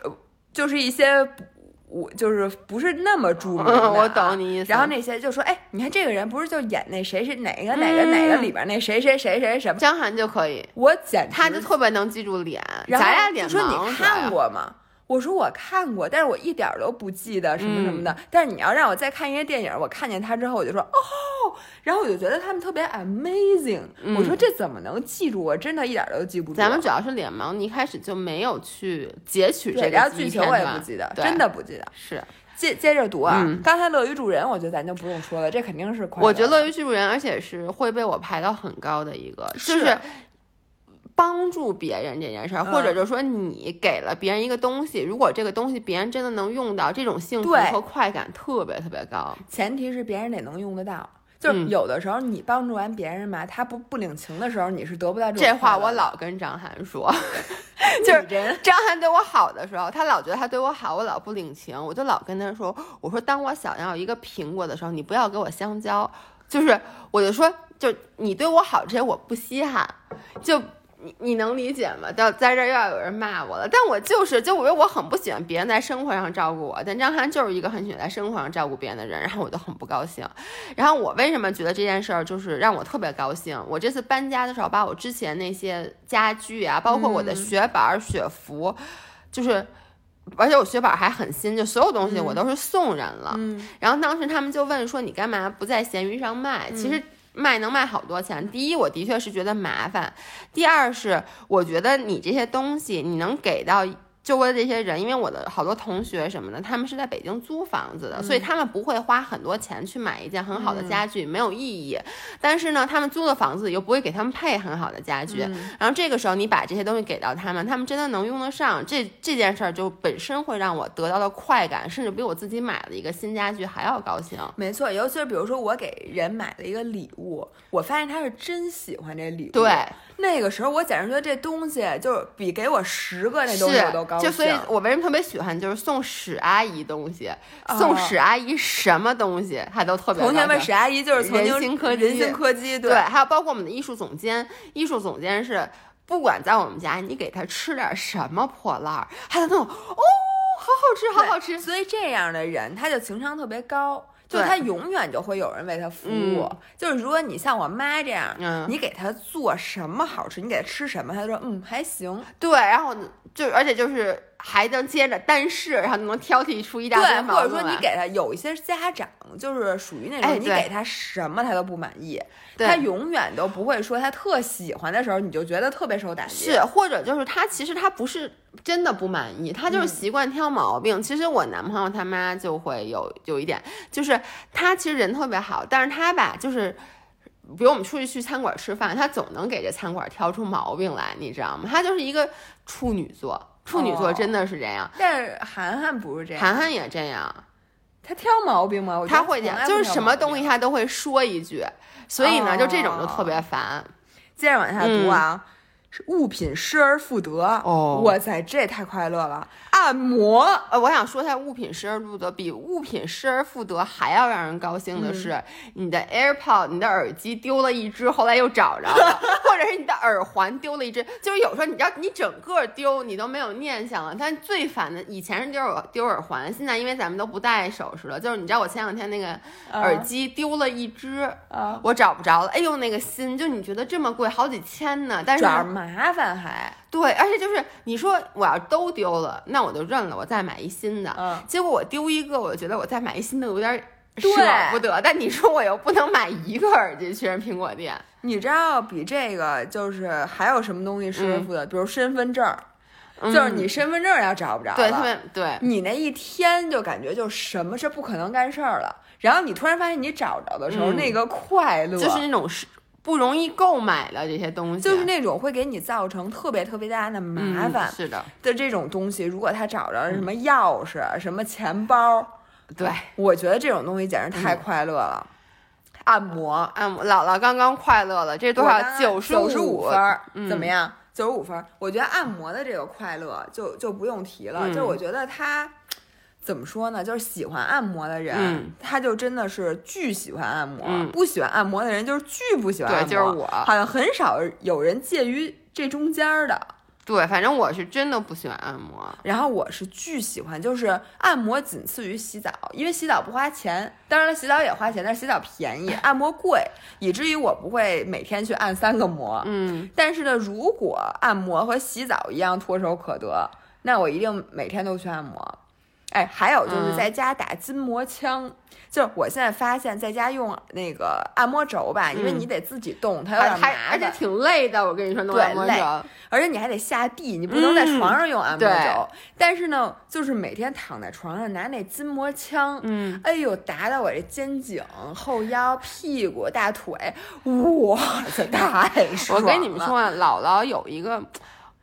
就是一些不我就是不是那么著名的、啊嗯，我懂你意思。然后那些就说，哎，你看这个人不是就演那谁是哪个哪个哪个里边那谁谁谁谁什么？江涵就可以，我简直他就特别能记住脸，咱俩脸你说你看？过吗？我说我看过，但是我一点儿都不记得什么什么嗯的。但是你要让我再看一个电影，我看见他之后，我就说哦，然后我就觉得他们特别 amazing。我说这怎么能记住？我真的一点儿都记不住。嗯咱们主要是脸盲，你一开始就没有去截取这，个剧情我也不记得，真的不记得。是。接接着读啊，嗯刚才乐于助人，我觉得咱就不用说了，这肯定是快我觉得乐乐于助人，而且是会被我排到很高的一个，是就是帮助别人这件事儿，嗯。或者就是说你给了别人一个东西，如果这个东西别人真的能用到，这种幸福和快感特别特别高。前提是别人得能用得到。就是嗯。有的时候你帮助完别人嘛，他不不领情的时候，你是得不到这种这话我老跟张涵说，[laughs] 就是人张涵对我好的时候，他老觉得他对我好，我老不领情，我就老跟他说，我说当我想要一个苹果的时候，你不要给我香蕉，就是我就说，就你对我好这些我不稀罕，就你你能理解吗？到在这儿又要有人骂我了，但我就是就我觉得我很不喜欢别人在生活上照顾我，但张涵就是一个很喜欢在生活上照顾别人的人，然后我就很不高兴。然后我为什么觉得这件事儿就是让我特别高兴？我这次搬家的时候，把我之前那些家具啊，包括我的雪板、雪服，就是。而且我雪板还很新，就所有东西我都是送人了。嗯然后当时他们就问说：“你干嘛不在闲鱼上卖？”其实卖能卖好多钱。第一，我的确是觉得麻烦；第二是我觉得你这些东西你能给到。周围的这些人，因为我的好多同学什么的，他们是在北京租房子的，所以他们不会花很多钱去买一件很好的家具，没有意义。但是呢，他们租的房子又不会给他们配很好的家具，然后这个时候你把这些东西给到他们，他们真的能用得上，这这件事儿就本身会让我得到的快感，甚至比我自己买了一个新家具还要高兴。没错，尤其是比如说我给人买了一个礼物，我发现他是真喜欢这礼物。对，那个时候我简直觉得这东西就是比给我十个那东西我都高兴。就所以，我为什么特别喜欢就是送史阿姨东西，送史阿姨什么东西，她都特别。同学们，史阿姨就是曾经人心科技，人心科技对，还有包括我们的艺术总监，艺术总监是不管在我们家，你给他吃点什么破烂儿，他都那种哦，好好吃，好好吃。所以这样的人，他就情商特别高。就他永远就会有人为他服务，嗯、就是如果你像我妈这样，嗯、你给他做什么好吃，你给他吃什么，他就说嗯还行。对，然后就而且就是还能接着但是，然后能挑剔出一大堆对，或者说你给他有一些家长就是属于那种、哎、你给他什么他都不满意，他永远都不会说他特喜欢的时候你就觉得特别受打击。是，或者就是他其实他不是真的不满意，他就是嗯习惯挑毛病。其实我男朋友他妈就会有有一点，就是他其实人特别好，但是他吧就是。比如我们出去去餐馆吃饭，他总能给这餐馆挑出毛病来，你知道吗？他就是一个处女座，处女座真的是这样。哦、但是涵涵不是这样，涵涵也这样。他挑毛病吗？他会讲，就是什么东西他都会说一句，所以呢，哦、就这种就特别烦。接着往下读啊。物品失而复得哦，哇塞，这也太快乐了！按摩，呃，我想说一下物品失而复得，比物品失而复得还要让人高兴的是，嗯、你的 AirPod，你的耳机丢了一只，后来又找着了，或者是你的耳环丢了一只，就是有时候你知道你整个丢你都没有念想了，但最烦的以前是丢耳丢耳环，现在因为咱们都不戴首饰了，就是你知道我前两天那个耳机丢了一只，啊、我找不着了，哎呦那个心，就你觉得这么贵，好几千呢，但是。麻烦还对，而且就是你说我要都丢了，那我就认了，我再买一新的。嗯，结果我丢一个，我就觉得我再买一新的有点舍不得。但你说我又不能买一个耳机去人苹果店，你知道比这个就是还有什么东西舒服的？嗯、比如身份证，嗯、就是你身份证要找不着了，对，对，你那一天就感觉就什么是不可能干事儿了。然后你突然发现你找着的时候，嗯、那个快乐就是那种是。不容易购买的这些东西，就是那种会给你造成特别特别大的麻烦、嗯、是的的这种东西。如果他找着什么钥匙、嗯、什么钱包，对我觉得这种东西简直太快乐了。嗯、按摩，按摩，姥姥刚刚快乐了，这多少？九十五分，嗯、怎么样？九十五分。我觉得按摩的这个快乐就就不用提了，嗯、就我觉得他。怎么说呢？就是喜欢按摩的人，嗯、他就真的是巨喜欢按摩；嗯、不喜欢按摩的人就是巨不喜欢按摩。对，就是我，好像很少有人介于这中间的。对，反正我是真的不喜欢按摩。然后我是巨喜欢，就是按摩仅次于洗澡，因为洗澡不花钱。当然了，洗澡也花钱，但是洗澡便宜，按摩贵，以至于我不会每天去按三个摩。嗯，但是呢，如果按摩和洗澡一样唾手可得，那我一定每天都去按摩。哎，还有就是在家打筋膜枪，嗯、就是我现在发现在家用那个按摩轴吧，因为你得自己动，它有点麻烦，而且挺累的。我跟你说，弄按摩轴，而且你还得下地，你不能在床上用按摩轴。嗯、但是呢，就是每天躺在床上拿那筋膜枪，嗯，哎呦，打到我这肩颈、后腰、屁股、大腿，哇塞，太爽 [laughs] 我跟你们说啊，姥姥有一个，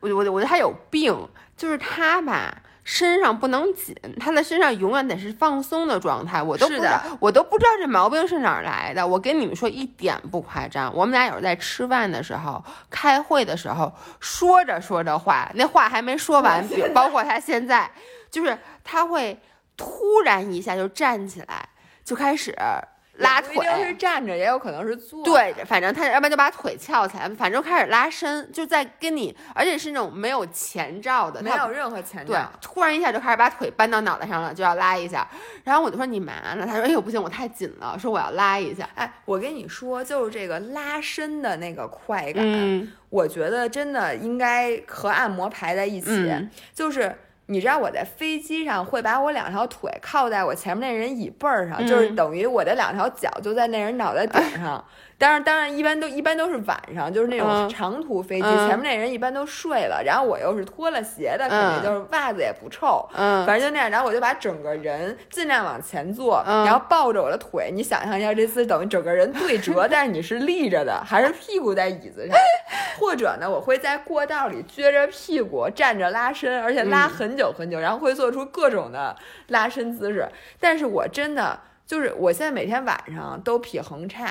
我我我觉得她有病，就是她吧。身上不能紧，他的身上永远得是放松的状态。我都不知道，我都不知道这毛病是哪儿来的。我跟你们说一点不夸张，我们俩有时候在吃饭的时候、开会的时候，说着说着话，那话还没说完，包括他现在，就是他会突然一下就站起来，就开始拉腿一定是。站着，也有可能是坐。对，，反正他要不然就把腿翘起来，反正开始拉伸，就在跟你，而且是那种没有前兆的，没有任何前兆对兆。，突然一下就开始把腿搬到脑袋上了，就要拉一下。然后我就说你嘛呢？他说哎呦不行，我太紧了，说我要拉一下。哎，我跟你说，就是这个拉伸的那个快感，嗯我觉得真的应该和按摩排在一起。嗯就是你知道我在飞机上会把我两条腿靠在我前面那人椅背儿上，就是嗯等于我的两条脚就在那人脑袋顶上。当然，当然，一般都一般都是晚上，就是那种嗯长途飞机，嗯前面那人一般都睡了，然后我又是脱了鞋的，肯定嗯就是袜子也不臭，嗯，反正就那样，然后我就把整个人尽量往前坐，嗯然后抱着我的腿。你想象一下，这次等于整个人对折，[laughs] 但是你是立着的，还是屁股在椅子上？或者呢，我会在过道里撅着屁股站着拉伸，而且拉嗯很久很久，然后会做出各种的拉伸姿势。但是我真的就是，我现在每天晚上都劈横叉。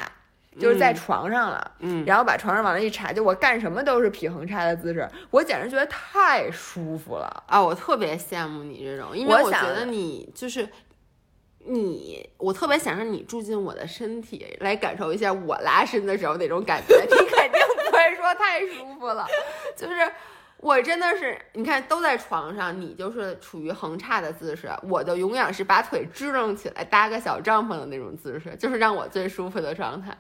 就是在嗯床上了，嗯然后把床上往那一插，就我干什么都是劈横叉的姿势，我简直觉得太舒服了。啊，我特别羡慕你这种，因为我觉得你就是你，我特别想让你住进我的身体，来感受一下我拉伸的时候那种感觉。你肯定不会说太舒服了，就是。我真的是，你看都在床上，你就是处于横叉的姿势，我就永远是把腿支棱起来搭个小帐篷的那种姿势，就是让我最舒服的状态。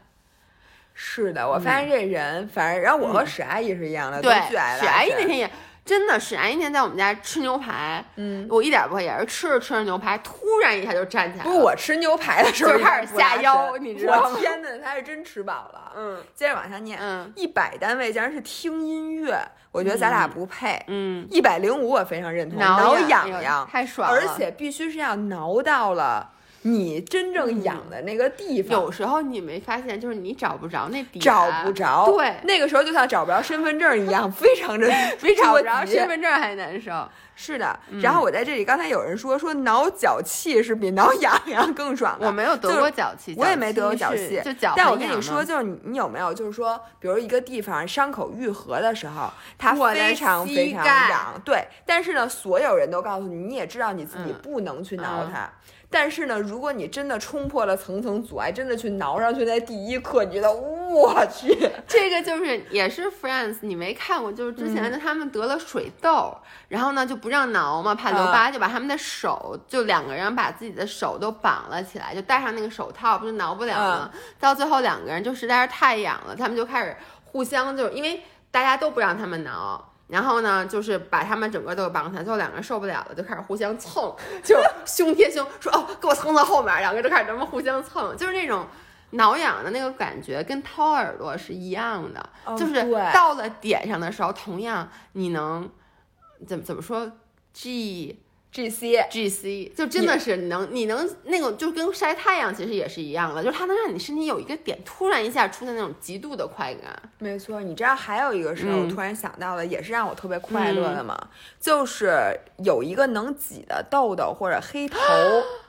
是的，我发现这人，反正然后我和史阿姨是一样的，嗯对都巨爱，史阿姨那天也真的，史阿姨那天在我们家吃牛排，嗯，我一点不会，也是吃着吃着牛排，突然一下就站起来了。不是我吃牛排的时候就开始下腰你知道吗我天呐，他是真吃饱了。嗯接着往下念，嗯一百单位竟然是听音乐，我觉得咱俩不配。嗯，一百零五我非常认同，挠痒痒痒太爽了而且必须是要挠到了你真正痒的那个地方。有时候你没发现，就是你找不着那点，找不着，对。那个时候就像找不着身份证一样，非常的 [laughs] 比找不着身份证还难受。是的，嗯然后我在这里，刚才有人说说挠脚气是比挠痒痒更爽的，我没有得过脚气，我也没得过脚气，就脚但我跟你说，就是你你有没有就是说，比如一个地方伤口愈合的时候，它非常非常痒，对，但是呢，所有人都告诉你，你也知道你自己嗯。不能去挠嗯它。但是呢，如果你真的冲破了层层阻碍，真的去挠上去，那第一刻，你觉得我去，[laughs] 这个就是也是 Friends，你没看过？就是之嗯前的他们得了水痘，然后呢就不让挠嘛，怕留啊疤，就把他们的手就两个人把自己的手都绑了起来，就戴上那个手套，不就挠不了吗？嗯到最后两个人就实在是太痒了，他们就开始互相就因为大家都不让他们挠。然后呢，就是把他们整个都绑起来，最后两个人受不了了，就开始互相蹭，[laughs] 就胸贴胸，说哦，给我蹭到后面，两个就开始这么互相蹭，就是那种挠痒的那个感觉，跟掏耳朵是一样的。哦就是到了点上的时候，同样你能怎么怎么说？G G C。G C 就真的是能，你能那个就跟晒太阳其实也是一样的，就是它能让你身体有一个点突然一下出现那种极度的快感。没错，你知道还有一个事儿，我嗯突然想到了，也是让我特别快乐的嘛，就是有一个能挤的痘痘或者黑头，[laughs]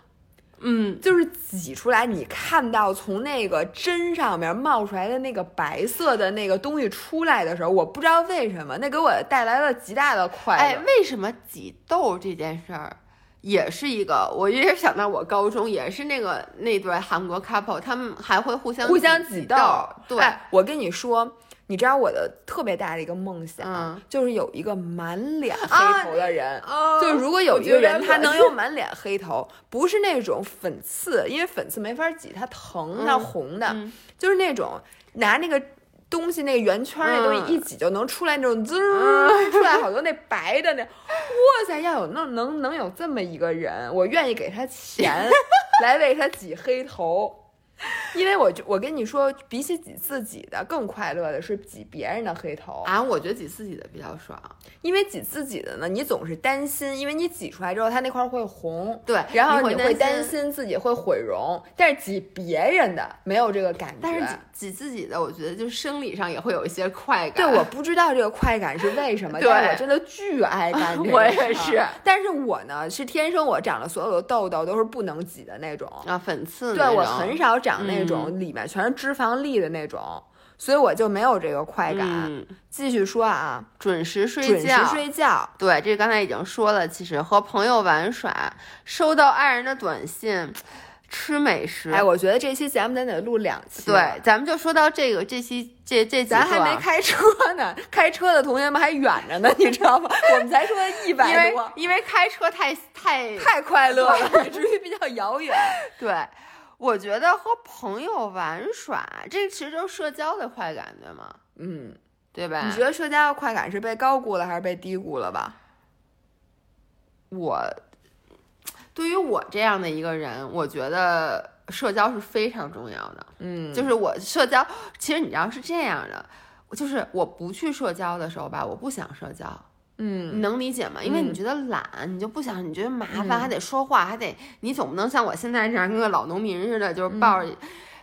嗯，就是挤出来，你看到从那个针上面冒出来的那个白色的那个东西出来的时候，我不知道为什么，那给我带来了极大的快乐。哎，为什么挤痘这件事儿？也是一个，我也想到我高中也是那个那对韩国 couple，他们还会互相互相挤挤痘，对，哎，我跟你说，你知道我的特别大的一个梦想，嗯就是有一个满脸啊黑头的人。哦就如果有一个人他能有 [laughs] 有满脸黑头，不是那种粉刺，因为粉刺没法挤，它疼，它嗯红的，嗯就是那种拿那个东西那个圆圈儿那东西嗯一挤就能出来那种滋儿 [laughs] 出来好多那白的那，哇塞！要有那能能有这么一个人，我愿意给他钱 [laughs] 来为他挤黑头。因为我就我跟你说，比起挤自己的，更快乐的是挤别人的黑头。啊，我觉得挤自己的比较爽。因为挤自己的呢，你总是担心，因为你挤出来之后，它那块儿会红，对然后你会担担心自己会毁容。但是挤别人的没有这个感觉。但是挤挤自己的，我觉得就生理上也会有一些快感对，我不知道这个快感是为什么，对 [laughs] 但是我真的巨爱干 [laughs] 这个。我也是。但是我呢，是天生我长了所有的痘痘都是不能挤的那种。啊，粉刺对我很少长那种里面全是脂肪粒的那种，所以我就没有这个快感。嗯，继续说啊，准时睡准觉，时睡觉。对，这刚才已经说了。其实和朋友玩耍，收到爱人的短信，吃美食。哎，我觉得这期节目咱得录两期。对，咱们就说到这个这期这这几，咱还没开车呢，开车的同学们还远着呢，你知道吗？我们才说一百多，因为开车太太太快乐了，以至于比较遥远。对，我觉得和朋友玩耍，这其实就是社交的快感，对吗？嗯，对吧？你觉得社交的快感是被高估了还是被低估了吧？我对于我这样的一个人，我觉得社交是非常重要的。嗯，就是我社交，其实你知道是这样的，就是我不去社交的时候吧，我不想社交。嗯，你能理解吗？因为你觉得懒，你就不想，你觉得麻烦，还得说话，还得你总不能像我现在这样跟个老农民似的，就是抱着。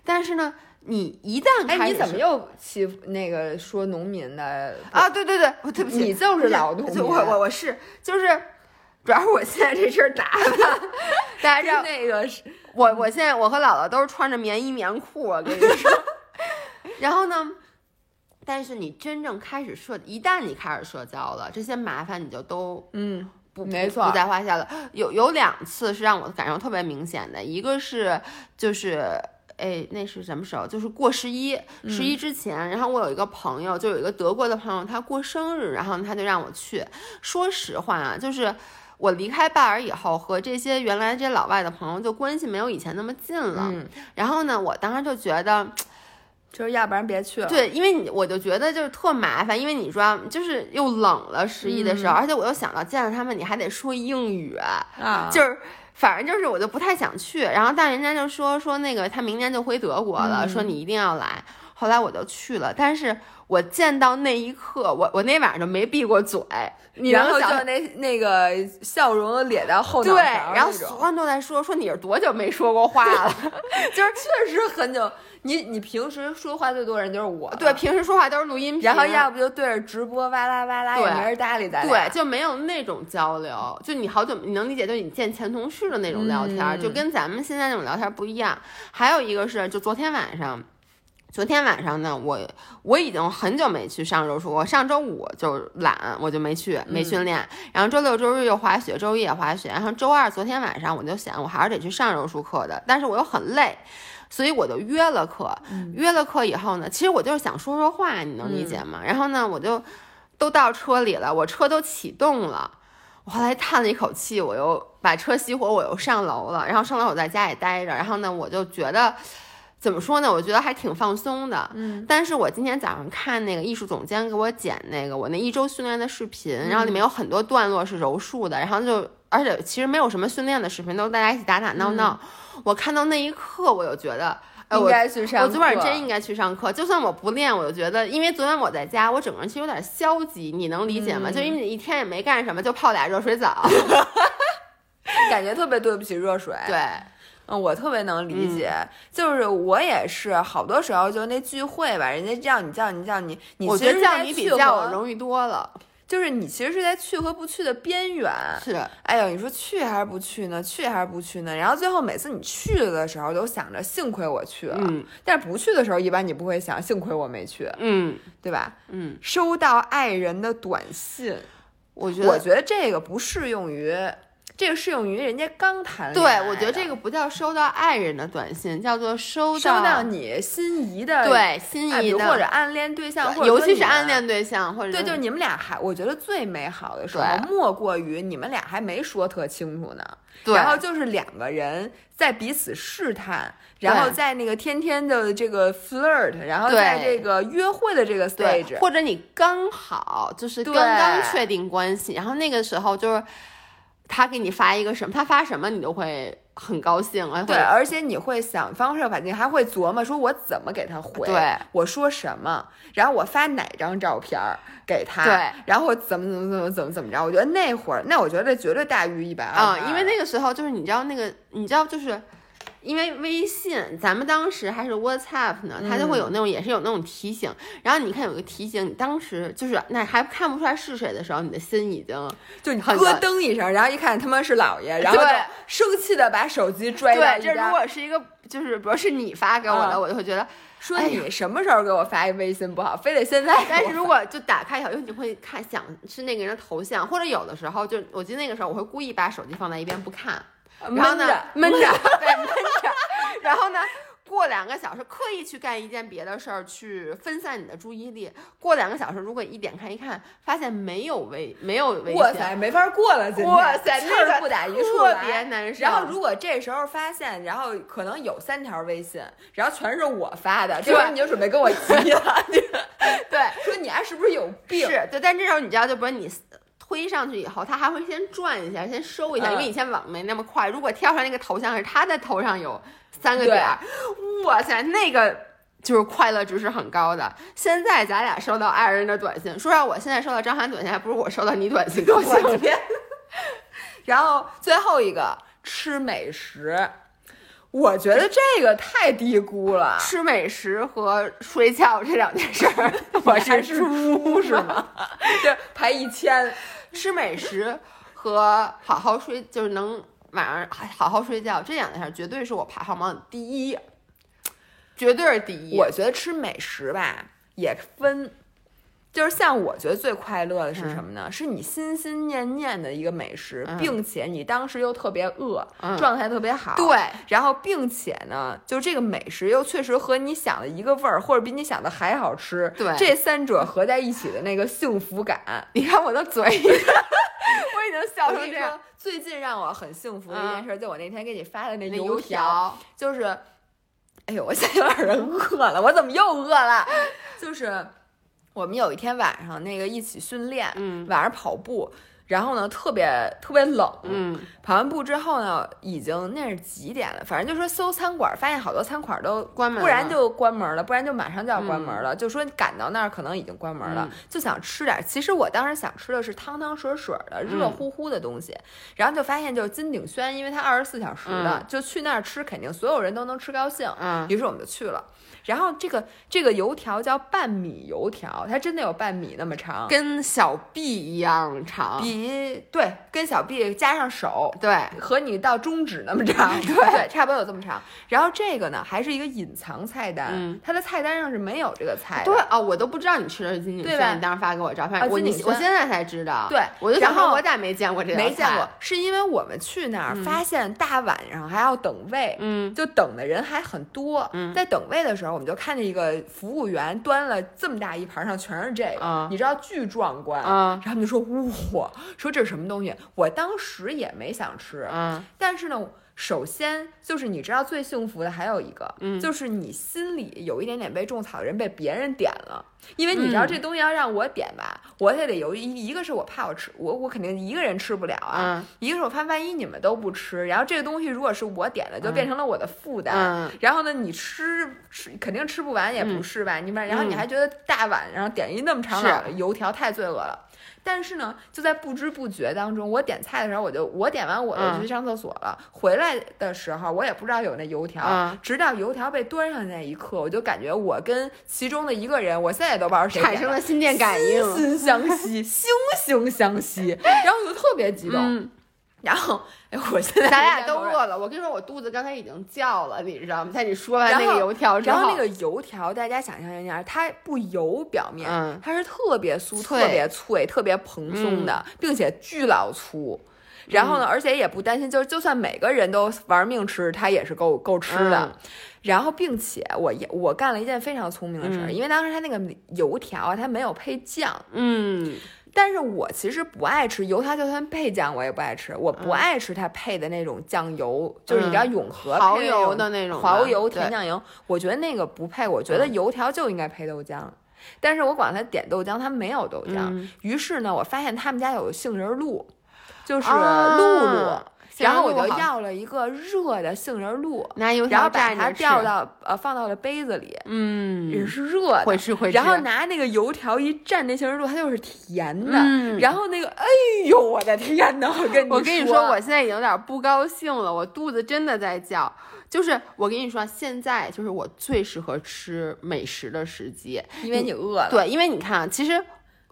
但是呢，你一旦哎，你怎么又欺负那个说农民的啊？对对对，对不起，你就是老农民。我我我是就是。主要是我现在这身打扮，大家知道那个是我，我现在我和姥姥都是穿着棉衣棉裤，我跟你说。[laughs] 然后呢，但是你真正开始社，一旦你开始社交了，这些麻烦你就都嗯不没错不在话下了。有有两次是让我感受特别明显的，一个是就是哎那是什么时候？就是过十一十一之前，然后我有一个朋友，就有一个德国的朋友，他过生日，然后他就让我去。说实话啊，就是。我离开拜尔以后，和这些原来这些老外的朋友就关系没有以前那么近了。然后呢，我当时就觉得，就是要不然别去了。对，因为你我就觉得就是特麻烦，因为你说就是又冷了十一的时候，而且我又想到见着他们你还得说英语啊，就是反正就是我就不太想去。然后但人家就说说那个他明年就回德国了，说你一定要来。后来我就去了，但是我见到那一刻，我我那晚上就没闭过嘴。然后就那那个笑容咧到后脑对，然后所有人都在说说你是多久没说过话了，[laughs] 就是确实很久。你你平时说话最多人就是我，对，平时说话都是录音，然后要不就对着直播哇啦哇啦，也没人搭理咱，对，就没有那种交流。就你好久你能理解，就你见前同事的那种聊天，就跟咱们现在那种聊天不一样。还有一个是，就昨天晚上。昨天晚上呢，我我已经很久没去上柔术，我上周五就懒，我就没去，没训练。然后周六周日又滑雪，周一也滑雪。然后周二昨天晚上我就想，我还是得去上柔术课的，但是我又很累，所以我就约了课。约了课以后呢，其实我就是想说说话，你能理解吗？然后呢，我就都到车里了，我车都启动了，我后来叹了一口气，我又把车熄火，我又上楼了。然后上楼我在家里待着，然后呢，我就觉得。怎么说呢？我觉得还挺放松的。嗯，但是我今天早上看那个艺术总监给我剪那个我那一周训练的视频，然后里面有很多段落是柔术的，然后就而且其实没有什么训练的视频，都是大家一起打打闹闹。我看到那一刻，我就觉得，哎，应该去上课。我昨晚真应该去上课，就算我不练，我就觉得，因为昨天我在家，我整个人其实有点消极，你能理解吗？就因为你一天也没干什么，就泡俩热水澡，[laughs] 感觉特别对不起热水。[laughs] 对。嗯，我特别能理解，就是我也是，好多时候就那聚会吧，人家叫你叫你叫你，你我觉得叫你比叫我容易多了。就是你其实是在去和不去的边缘。是，哎呦，你说去还是不去呢？去还是不去呢？然后最后每次你去了的时候，都想着幸亏我去了。嗯。但是不去的时候，一般你不会想幸亏我没去。嗯，对吧？嗯。收到爱人的短信，我觉得我觉得这个不适用于。这个适用于人家刚谈恋爱。对，我觉得这个不叫收到爱人的短信，叫做收收到你心仪的对心仪的或者暗恋对象，或者尤其是暗恋对象或者对，就是你们俩还，我觉得最美好的时候莫过于你们俩还没说特清楚呢，然后就是两个人在彼此试探，然后在那个天天的这个 flirt，然后在这个约会的这个 stage，或者你刚好就是刚刚确定关系，然后那个时候就是。他给你发一个什么？他发什么你都会很高兴啊！对，而且你会想方设法，你还会琢磨说我怎么给他回？对，我说什么？然后我发哪张照片给他？对，然后怎么怎么怎么怎么怎么着？我觉得那会儿，那我觉得绝对大于一百二。啊，因为那个时候就是你知道那个，你知道就是。因为微信，咱们当时还是 WhatsApp 呢，它就会有那种，也是有那种提醒。然后你看有个提醒，你当时就是那还看不出来是谁的时候，你的心已经就你咯噔一声，然后一看他妈是姥爷，然后就生气的把手机拽对，这如果是一个就是比如是你发给我的，我就会觉得说你什么时候给我发一微信不好，非得现在。但是如果就打开以后，因为你会看想是那个人的头像，或者有的时候就我记得那个时候我会故意把手机放在一边不看。然后呢，闷着，[laughs] 对，闷着。然后呢？过两个小时，刻意去干一件别的事儿，去分散你的注意力。过两个小时，如果一点开一看，发现没有微没有微信，哇塞，没法过了，哇塞，气那个儿不打一处特来。别难受。然后如果这时候发现，然后可能有三条微信，然后全是我发的，这时候你就准备跟我急了，[laughs] 对，说你还是不是有病？是对，但这时候你知道，就不是你推上去以后，他还会先转一下，先收一下，嗯因为以前网没那么快。如果跳出来那个头像是他的头上有三个点儿，哇塞，那个就是快乐值是很高的。现在咱俩收到爱人的短信，说实话，我现在收到张涵短信，还不如我收到你短信高兴。[laughs] 然后最后一个吃美食，我觉得这个太低估了。吃美食和睡觉这两件事儿，[laughs] 我是猪是吗？[laughs] 就排一千，吃美食和好好睡，就是能晚上好好睡觉，这两件事儿绝对是我排行榜第一，绝对是第一。我觉得吃美食吧也分。就是像我觉得最快乐的是什么呢？是你心心念念的一个美食，嗯并且你当时又特别饿，嗯状态特别好。对，然后并且呢，就这个美食又确实和你想的一个味儿，或者比你想的还好吃。对这三者合在一起的那个幸福感，你看我的嘴，我已经笑成这样。最近让我很幸福的一件事，就我那天给你发的那那油油条，就是，哎呦，我现在有点人饿了，我怎么又饿了？就是我们有一天晚上那个一起训练，嗯晚上跑步。然后呢，特别特别冷，嗯，跑完步之后呢，已经那是几点了？反正就说搜餐馆，发现好多餐馆都关门了不然就关门了，不然就马上就要关门嗯了。就说赶到那儿可能已经关门了，嗯就想吃点。其实我当时想吃的是汤汤水水的、热嗯乎乎的东西，然后就发现就是金鼎轩，因为它二十四小时的，嗯就去那儿吃，肯定所有人都能吃高兴。嗯于是我们就去了。然后这个这个油条叫半米油条，它真的有半米那么长，跟小臂一样长。比对跟小臂加上手，对，和你到中指那么长，对差不多有这么长。然后这个呢，还是一个隐藏菜单，嗯它的菜单上是没有这个菜的。对啊，我都不知道你吃的是金鼎轩，你当时发给我照片，啊我你我现在才知道。对我就想然后说，我咋没见过这个菜没见过，，是因为我们去那儿发现大晚上还要等位，嗯就等的人还很多。嗯在等位的时候，我们就看见一个服务员端了这么大一盘，上全是这个，啊你知道巨壮观。啊然后他们就说哇，说这是什么东西？我当时也没想吃，嗯但是呢，首先就是你知道最幸福的还有一个，嗯就是你心里有一点点被种草的人被别人点了，因为你知道嗯这东西要让我点吧，我也得有一一个是我怕我吃，我我肯定一个人吃不了啊，嗯一个是我怕万一你们都不吃，然后这个东西如果是我点的，就变成了我的负担。嗯然后呢，你吃吃肯定吃不完，也不是吧？你们然后你还觉得大碗，然后点一那么长老的油条，太罪恶了。但是呢，就在不知不觉当中，我点菜的时候，我就我点完我就嗯去上厕所了。回来的时候，我也不知道有那油条，嗯直到油条被端上那一刻，我就感觉我跟其中的一个人，我现在也都不知道谁产生了心电感应。心心相 [laughs] 惜，惺惺相惜，然后我就特别激动。嗯，然后，哎，我现在咱俩都饿。了。我跟你说，我肚子刚才已经叫了，你知道吗？在你说完那个油条之后，然后那个油条，大家想象一下，它不油，表面、嗯它是特别酥、特别脆、特别蓬松的，并且巨老粗。然后呢，而且也不担心，就是就算每个人都玩命吃，它也是够够吃的。嗯然后，并且我也我干了一件非常聪明的事儿，嗯因为当时它那个油条啊，它没有配酱，嗯但是我其实不爱吃油条，就算配酱我也不爱吃，我不爱吃它配的那种酱油，就是你知道永和嗯蚝油的那种蚝油甜酱油，我觉得那个不配，我觉得嗯油条就应该配豆浆。但是我管他点豆浆，他没有豆浆。嗯于是呢，我发现他们家有杏仁露，就是啊露露，然后我就要了一个热的杏仁露，拿油条然后把它蘸着吃调到呃放到了杯子里，嗯也嗯，是热的，会吃会吃。然后拿那个油条一蘸那杏仁露，它就是甜的。嗯然后那个，哎呦，我的天呐！我跟你我跟你说，我现在已经有点不高兴了，我肚子真的在叫。就是我跟你说，现在就是我最适合吃美食的时机，因为你饿了，对，因为你看啊，其实。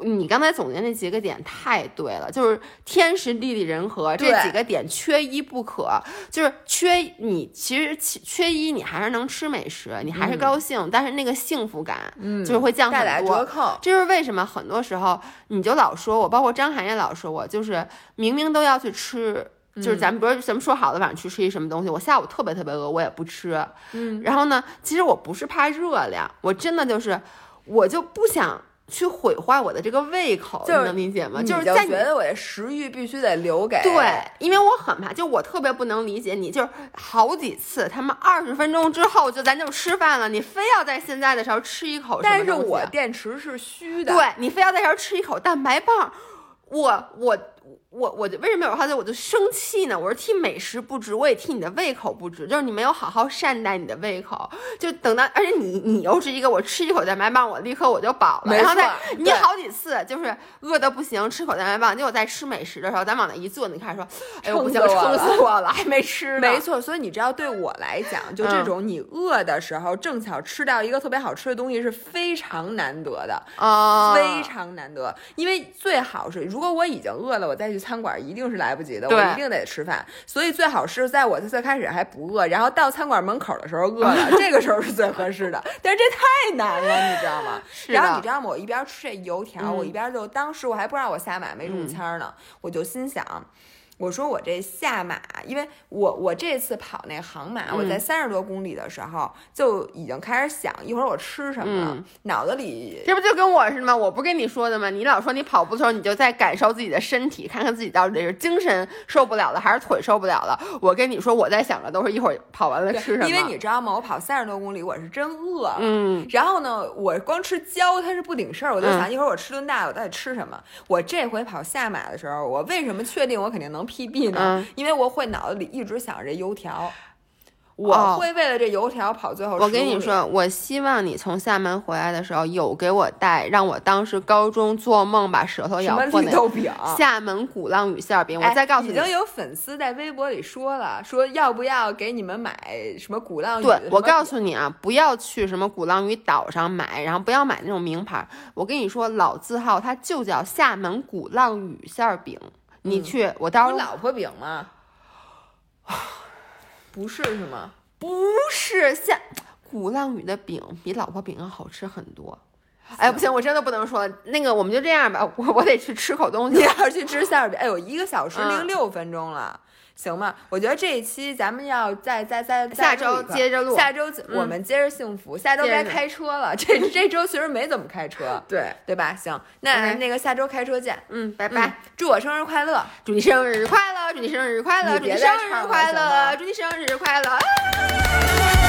你刚才总结那几个点太对了，就是天时地利人和这几个点缺一不可。就是缺你，其实缺缺一，你还是能吃美食，你还是高兴，但是那个幸福感，嗯就是会降很多。折扣。这就是为什么很多时候你就老说我，包括张涵也老说我，就是明明都要去吃就是咱们不是咱们说好的晚上去吃一什么东西，我下午特别特别饿，我也不吃。嗯，然后呢，其实我不是怕热量，我真的就是我就不想去毁坏我的这个胃口，就是你能理解吗？就是在你觉得我的食欲必须得留给对，因为我很怕，就我特别不能理解你，就是好几次他们二十分钟之后就咱就吃饭了，你非要在现在的时候吃一口但是我电池是虚的，对你非要在这儿吃一口蛋白棒，我我我我就为什么有时候我就生气呢？我是替美食不值，我也替你的胃口不值，就是你没有好好善待你的胃口，就等到而且你你又是一个我吃一口蛋白棒，我立刻我就饱了，没然后再错你好几次就是饿的不行，吃口蛋白棒，结果在吃美食的时候，咱往那一坐，你开始说，哎呦不行，撑死我了死我了，还没吃呢，没错，所以你知道，对我来讲，就这种你饿的时候正巧吃到一个特别好吃的东西是非常难得的，啊，非常难得。因为最好是，如果我已经饿了，我再去餐馆一定是来不及的，我一定得吃饭。所以最好是在我最开始还不饿，然后到餐馆门口的时候饿了，[laughs] 这个时候是最合适的。但是这太难了，你知道吗？[laughs] 是然后你知道吗？我一边吃这油条，嗯我一边就当时我还不知道我瞎买没中签呢，我就心想。我说我这下马，因为我我这次跑那航马，我在嗯三十多公里的时候就已经开始想一会儿我吃什么了，嗯脑子里这不就跟我似的吗？我不跟你说的吗？你老说你跑步的时候，你就在感受自己的身体，看看自己到底是精神受不了了，还是腿受不了了。我跟你说，我在想着都是一会儿跑完了吃什么。因为你知道吗？我跑三十多公里，我是真饿了。嗯，然后呢，我光吃胶它是不顶事儿，我就嗯想一会儿我吃顿大的，我到底吃什么？我这回跑下马的时候，我为什么确定我肯定能 PB 呢？嗯因为我会脑子里一直想着这油条，哦我会为了这油条跑最后。我跟你，说，我希望你从厦门回来的时候有给我带，让我当时高中做梦把舌头咬破那绿豆饼？厦门鼓浪屿馅儿饼。我哎再告诉你，已经有粉丝在微博里说了，说要不要给你们买什么鼓浪屿？对，我告诉诉你啊，不要去什么鼓浪屿岛上买，然后不要买那种名牌。我跟你说，老字号它就叫厦门鼓浪屿馅儿饼。你嗯去，我到时候老婆饼吗？不是是吗？不是下鼓浪屿的饼比老婆饼要好吃很多。哎，不行，我真的不能说那个，我们就这样吧，我我得去吃口东你西。要是去吃馅儿饼，哎呦，一个小时嗯零六分钟了。行吗？我觉得这一期咱们要再再再下周接着录下周嗯我们接着幸福，下周该开车了。这这周其实没怎么开车，对，对吧？行，那那个下周开车见，嗯，拜拜拜。祝我生日快乐！祝你生日快乐！祝你生日快乐！祝你生日快乐！祝你生日快乐！